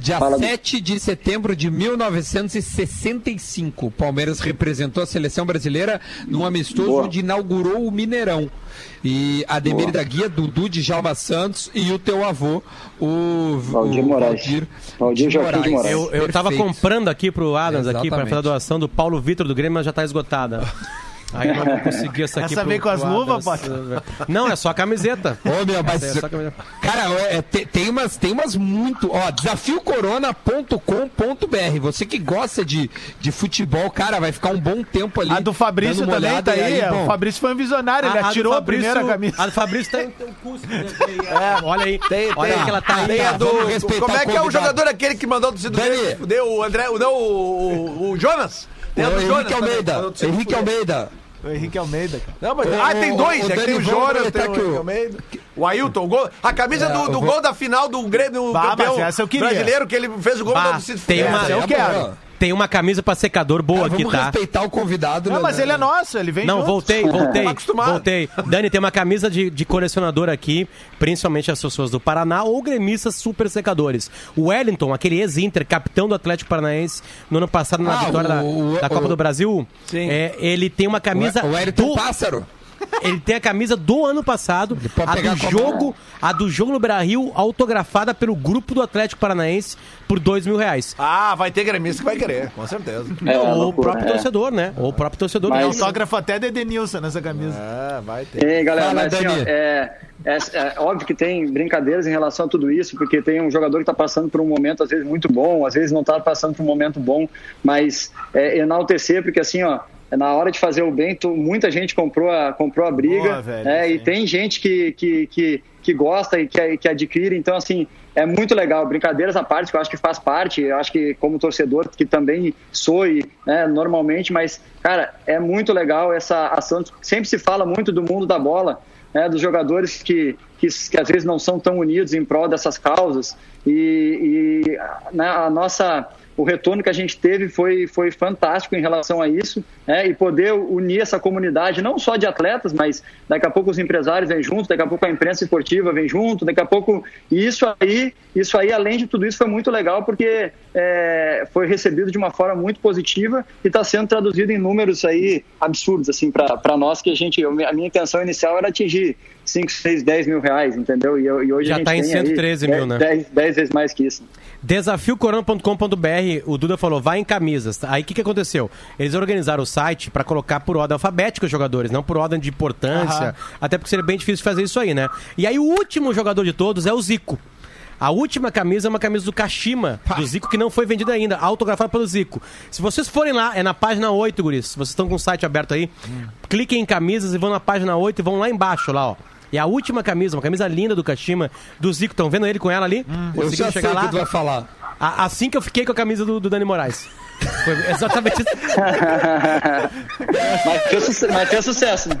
Dia Fala, 7 de setembro de 1965, o Palmeiras representou a seleção brasileira num amistoso Boa. onde inaugurou o Mineirão. E Ademir Boa. da Guia, Dudu de Jalma Santos e o teu avô, o Valdir Moraes. Valdir, Valdir Joaquim de Moraes. Eu, eu tava Perfeito. comprando aqui pro Adams aqui para fazer a doação do Paulo Vitor do Grêmio, mas já tá esgotada. [LAUGHS] Aí eu não vou conseguir essa [LAUGHS] aqui. Essa veio com as luvas, Adams. Não, é só a camiseta. Ô, meu, mas. É só a camiseta. Cara, é, te- tem, umas, tem umas muito. Ó, desafiocorona.com.br. Você que gosta de, de futebol, cara, vai ficar um bom tempo ali. A do Fabrício dando uma também olhada, tá aí. bom, o Fabrício foi um visionário, ele A- a do atirou a Fabrício- primeira camisa. A do Fabrício tá em teu curso. Olha aí. Tem, Olha tem, aí que ela tá aí. tem a do, como é que é o jogador aquele que mandou do Dani. Fudeu o André, o- não, o, o, o Jonas. Jonas Henrique também, Almeida. do Cido Henrique. Almeida. O Henrique Almeida, cara. Não, mas, Ô, ah, tem dois, ô, é que tem o Jonas, tem o que o- Henrique Almeida. O Ailton, o gol, a camisa É, do, do vou- gol da final do Grêmio, Bah, campeão mas essa eu queria. brasileiro, que ele fez o gol Bah, do Cido tem uma- eu é quero. Tem uma camisa pra secador boa Cara, aqui, vamos tá? respeitar o convidado. Não, né, mas né? ele é nosso, ele vem Não, junto. voltei, voltei. Tá acostumado. voltei. Dani, tem uma camisa de, de colecionador aqui, principalmente as pessoas do Paraná ou gremistas super secadores. O Wellington, aquele ex-Inter, capitão do Atlético Paranaense, no ano passado na Ah, vitória da- o- o- da, Copa o- do Brasil, Sim. é, ele tem uma camisa O Wellington do, Pássaro. Ele tem a camisa do ano passado, a do jogo, a do jogo no Brasil, autografada pelo grupo do Atlético Paranaense por dois mil reais. Ah, vai ter gremista que vai querer, com certeza. É, Ou o loucura, próprio é. torcedor, né? Ou o próprio torcedor. Mas- Autógrafo até de Edenilson nessa camisa. É, vai ter. Ei, galera, Fala, mas assim, ó, é, é, é óbvio que tem brincadeiras em relação a tudo isso, porque tem um jogador que está passando por um momento, às vezes, muito bom, às vezes não está passando por um momento bom, mas é, enaltecer, porque assim, ó, na hora de fazer o bem, tu- muita gente comprou a, comprou a briga. Boa, velho, é, e tem gente que, que, que, que gosta e que, que adquire. Então, assim, é muito legal. Brincadeiras à parte, que eu acho que faz parte. Eu acho que, como torcedor, que também sou e, né, normalmente, mas, cara, é muito legal essa ação. Sempre se fala muito do mundo da bola, né, dos jogadores que, que, que às vezes não são tão unidos em prol dessas causas. E, e né, a nossa o retorno que a gente teve foi, foi fantástico em relação a isso, né? e poder unir essa comunidade, não só de atletas, mas daqui a pouco os empresários vêm junto, daqui a pouco a imprensa esportiva vem junto, daqui a pouco. E isso aí, isso aí, além de tudo isso, foi muito legal, porque é, foi recebido de uma forma muito positiva e está sendo traduzido em números aí absurdos, assim, para nós, que a gente. A minha intenção inicial era atingir 5, 6, 10 mil reais, entendeu? E, e hoje Já a gente tá em tem aí 113 mil, né? 10, 10 vezes mais que isso. Desafiocorona.com.br, o Duda falou, vai em camisas. Aí o que, que aconteceu? Eles organizaram o site pra colocar por ordem alfabética os jogadores, não por ordem de importância. Até porque seria bem difícil fazer isso aí, né? E aí o último jogador de todos é o Zico. A última camisa é uma camisa do Kashima, do Zico, que não foi vendida ainda, autografada pelo Zico. Se vocês forem lá, é na página 8, guris. Se vocês estão com o site aberto aí, cliquem em camisas e vão na página 8 e vão lá embaixo, lá, ó. E a última camisa, uma camisa linda do Kashima, do Zico. Estão vendo ele com ela ali? Eu Conseguiram já sei o que tu vai falar. a- assim que eu fiquei com a camisa do, do Dani Moraes. Foi exatamente isso. [LAUGHS] Mas fez, suce- mas fez sucesso, né?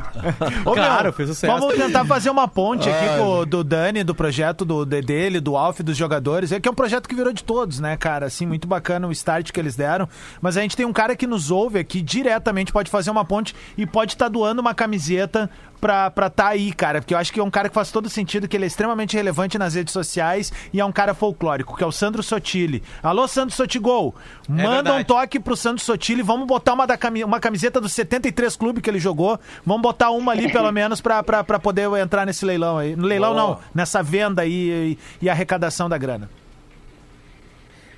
Ô, Claro, meu, fez sucesso. Vamos tentar fazer uma ponte aqui com, do Dani, do projeto do, de- dele, do Alf, dos jogadores. É que é um projeto que virou de todos, né, cara? Assim, muito bacana o start que eles deram. Mas a gente tem um cara que nos ouve aqui diretamente, pode fazer uma ponte e pode estar doando uma camiseta pra estar tá aí, cara. Porque eu acho que é um cara que faz todo sentido, que ele é extremamente relevante nas redes sociais e é um cara folclórico, que é o Sandro Sotile. Alô, Sandro Sotigol. Manda um. Toque pro Sandro Sotile. Vamos botar uma, da cami- uma camiseta dos 73 clubes que ele jogou. Vamos botar uma ali, pelo menos, pra, pra, pra poder entrar nesse leilão aí. No leilão, não. Nessa venda aí e, e arrecadação da grana.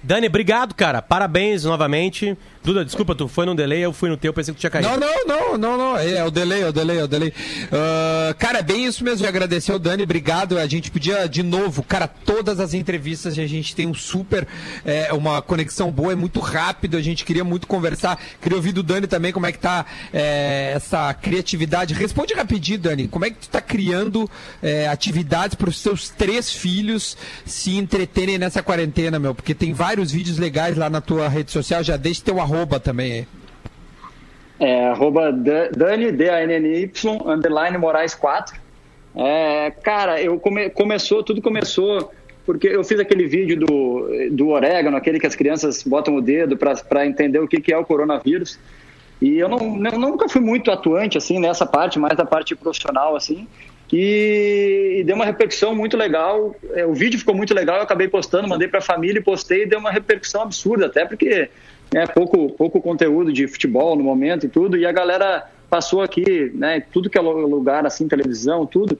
Dani, obrigado, cara. Parabéns novamente. Duda, desculpa, tu foi no delay, eu fui no teu, pensei que tu tinha caído. Não, não, não, não, não. É o delay, é o delay, é o delay. Ah, cara, é bem isso mesmo de agradecer ao Dani, obrigado. A gente podia, de novo, cara, todas as entrevistas a gente tem um super, é, uma conexão boa, é muito rápido, a gente queria muito conversar. Queria ouvir do Dani também como é que tá é, essa criatividade. Responde rapidinho, Dani, como é que tu tá criando é, atividades para os seus três filhos se entreterem nessa quarentena, meu? Porque tem vários vídeos legais lá na tua rede social, já deixa teu arroba também aí. É, arroba Da- Dani, D-A-N-N-Y, underline Moraes 4. É, cara, eu come, começou, tudo começou porque eu fiz aquele vídeo do, do orégano, aquele que as crianças botam o dedo para entender o que, que é o coronavírus. E eu, não, eu nunca fui muito atuante assim nessa parte, mais da parte profissional assim. E, e deu uma repercussão muito legal. É, o vídeo ficou muito legal, eu acabei postando, mandei para a família e postei, deu uma repercussão absurda, até porque é pouco, pouco conteúdo de futebol no momento e tudo. E a galera passou aqui, né, tudo que é lu- lugar assim, televisão, tudo.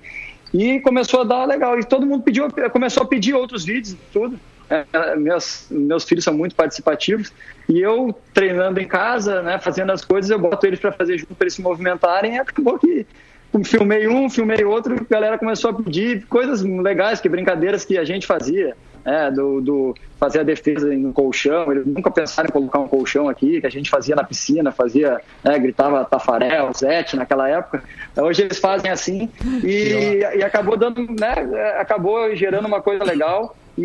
E começou a dar legal. E todo mundo pediu, começou a pedir outros vídeos, tudo. É, meus, meus filhos são muito participativos e eu treinando em casa, né, fazendo as coisas, eu boto eles para fazer junto para eles se movimentarem. E acabou que filmei um, filmei outro, a galera começou a pedir coisas legais, que brincadeiras que a gente fazia, né, do, do fazer a defesa no colchão. Eles nunca pensaram em colocar um colchão aqui, que a gente fazia na piscina, fazia, né, gritava Tafarel, Zete naquela época. Hoje eles fazem assim e, e acabou dando, né, acabou gerando uma coisa legal e,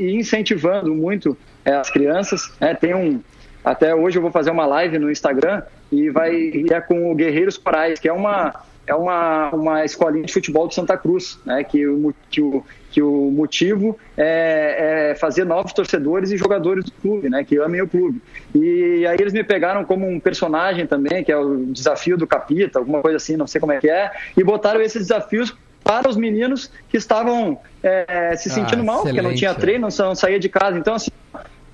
e incentivando muito é, as crianças. né. tem um até hoje eu vou fazer uma live no Instagram e vai e é com o Guerreiros Corais, que é uma é uma, uma escolinha de futebol de Santa Cruz, né? Que que o, que o motivo é, é fazer novos torcedores e jogadores do clube, né? Que amem o clube. E aí eles me pegaram como um personagem também, que é o desafio do Capita, alguma coisa assim, não sei como é que é, e botaram esses desafios para os meninos que estavam é, se sentindo Ah, mal, porque não tinha treino, não saía de casa. Então, assim,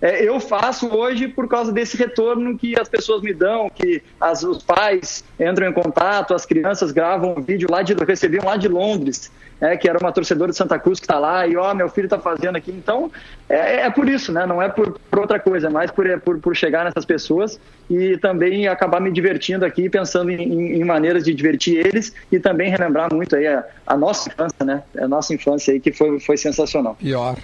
é, eu faço hoje por causa desse retorno que as pessoas me dão, que as, os pais entram em contato, as crianças gravam um vídeo lá de recebiam lá de Londres, é, que era uma torcedora de Santa Cruz que está lá e ó, meu filho está fazendo aqui. Então é, é por isso, né? Não é por, por outra coisa, é mais por, é por, por chegar nessas pessoas e também acabar me divertindo aqui, pensando em, em- em maneiras de divertir eles e também relembrar muito aí a, a nossa infância, né? A nossa infância aí que foi, foi sensacional. Pior.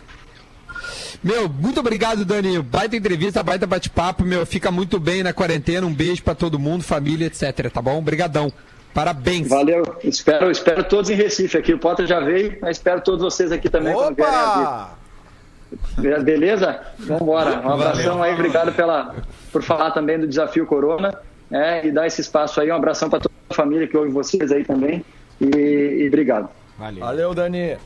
Meu, muito obrigado, Dani. Baita entrevista, baita bate-papo, meu. Fica muito bem na quarentena. Um beijo pra todo mundo, família, etc. Tá bom? Obrigadão. Parabéns. Valeu. Espero, espero todos em Recife aqui. O Potter já veio, mas espero todos vocês aqui também Opa! Beleza? Vamos embora. Um abração aí. Obrigado pela, por falar também do desafio Corona né, e dar esse espaço aí. Um abração para toda a família que ouve vocês aí também. E, e obrigado. Valeu, Dani.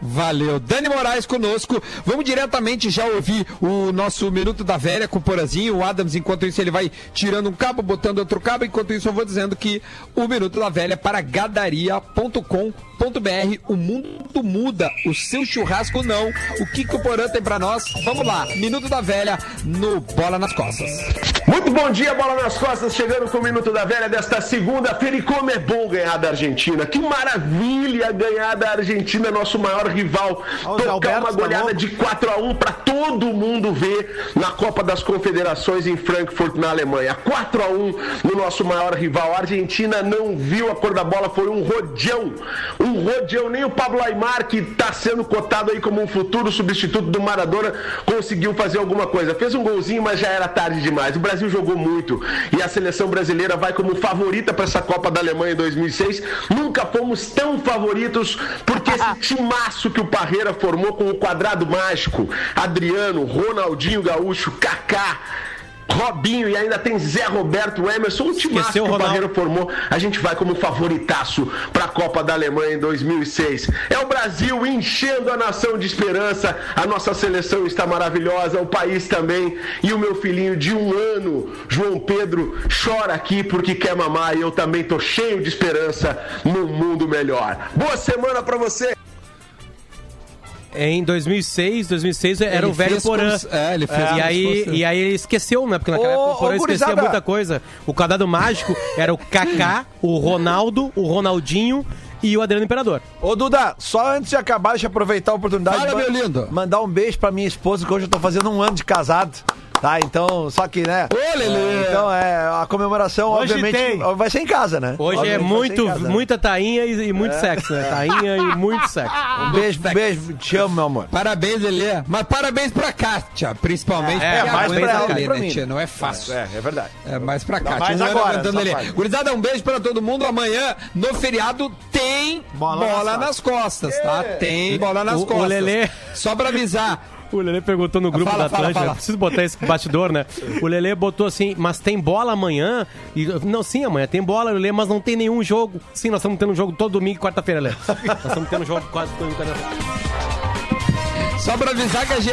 Valeu. Dani Moraes conosco. Vamos diretamente já ouvir o nosso Minuto da Velha com o Porazinho. O Adams, enquanto isso, ele vai tirando um cabo, botando outro cabo. Enquanto isso, eu vou dizendo que o Minuto da Velha é para gadaria.com.br. O mundo muda, o seu churrasco não. O que, que o Porã tem para nós? Vamos lá. Minuto da Velha no Bola nas Costas. Muito bom dia, bola nas costas, chegando com o Minuto da Velha desta segunda-feira. E como é bom ganhar da Argentina. Que maravilha ganhar da Argentina, nosso maior rival. Ó, o Tocar Alberto uma tá goleada de 4 a 1 para todo mundo ver na Copa das Confederações em Frankfurt, na Alemanha. 4 a 1 no nosso maior rival. A Argentina não viu a cor da bola, foi um rodeão. Um rodeão. Nem o Pablo Aymar, que está sendo cotado aí como um futuro substituto do Maradona, conseguiu fazer alguma coisa. Fez um golzinho, mas já era tarde demais. O Brasil jogou muito e a seleção brasileira vai como favorita para essa Copa da Alemanha em 2006. Nunca fomos tão favoritos porque esse [LAUGHS] timaço que o Parreira formou com o quadrado mágico, Adriano, Ronaldinho Gaúcho, Kaká, Robinho e ainda tem Zé Roberto Emerson, um timaço que o. Parreira formou, a gente vai como favoritaço para a Copa da Alemanha em 2006. É o Brasil enchendo a nação de esperança. A nossa seleção está maravilhosa, o país também. E o meu filhinho de um ano, João Pedro, chora aqui porque quer mamar e eu também tô cheio de esperança num mundo melhor. Boa semana para você. Em 2006, 2006 era Ele o velho Porã. se- é, ele fez e como aí E aí ele esqueceu, né? Porque naquela Ô, época o Porã ô, esquecia gurizada. muita coisa. O quadrado mágico era o Kaká, o Ronaldo, o Ronaldinho e o Adriano Imperador. Ô, Duda, só antes de acabar, deixa eu aproveitar a oportunidade Fala, de meu lindo. mandar um beijo pra minha esposa, que hoje eu tô fazendo um ano de casado. Tá, então, só que, né? Ô, Lelê! Então, é, a comemoração, Hoje obviamente, tem. vai ser em casa, né? Hoje Obviamente é vai ser muito, casa, né? muita tainha e, e muito sexo, né? Tainha e muito sexo. [LAUGHS] Um beijo, beijo, te amo, meu amor. Parabéns, Lelê. Mas parabéns pra Kátia, principalmente. É, porque mais pra ela, Lelê, pra né, mim. tia? Não é fácil. É, é verdade. É mais pra mais um ano agora, faz. Gurizada, um beijo pra todo mundo. Amanhã, no feriado, tem Bola bola, nas nas, costas, tá? Tem bola nas O- o costas. Lelê- Só pra avisar. O Lelê perguntou no grupo Fala, da fala, Atlântida, fala. preciso botar esse bastidor, né? O Lelê botou assim, mas tem bola amanhã? E, não, sim, amanhã tem bola, Lelê, mas não tem nenhum jogo. Sim, nós estamos tendo um jogo todo domingo e quarta-feira, Lelê. Nós estamos tendo um jogo quase todo domingo e quarta-feira. Só pra avisar que a G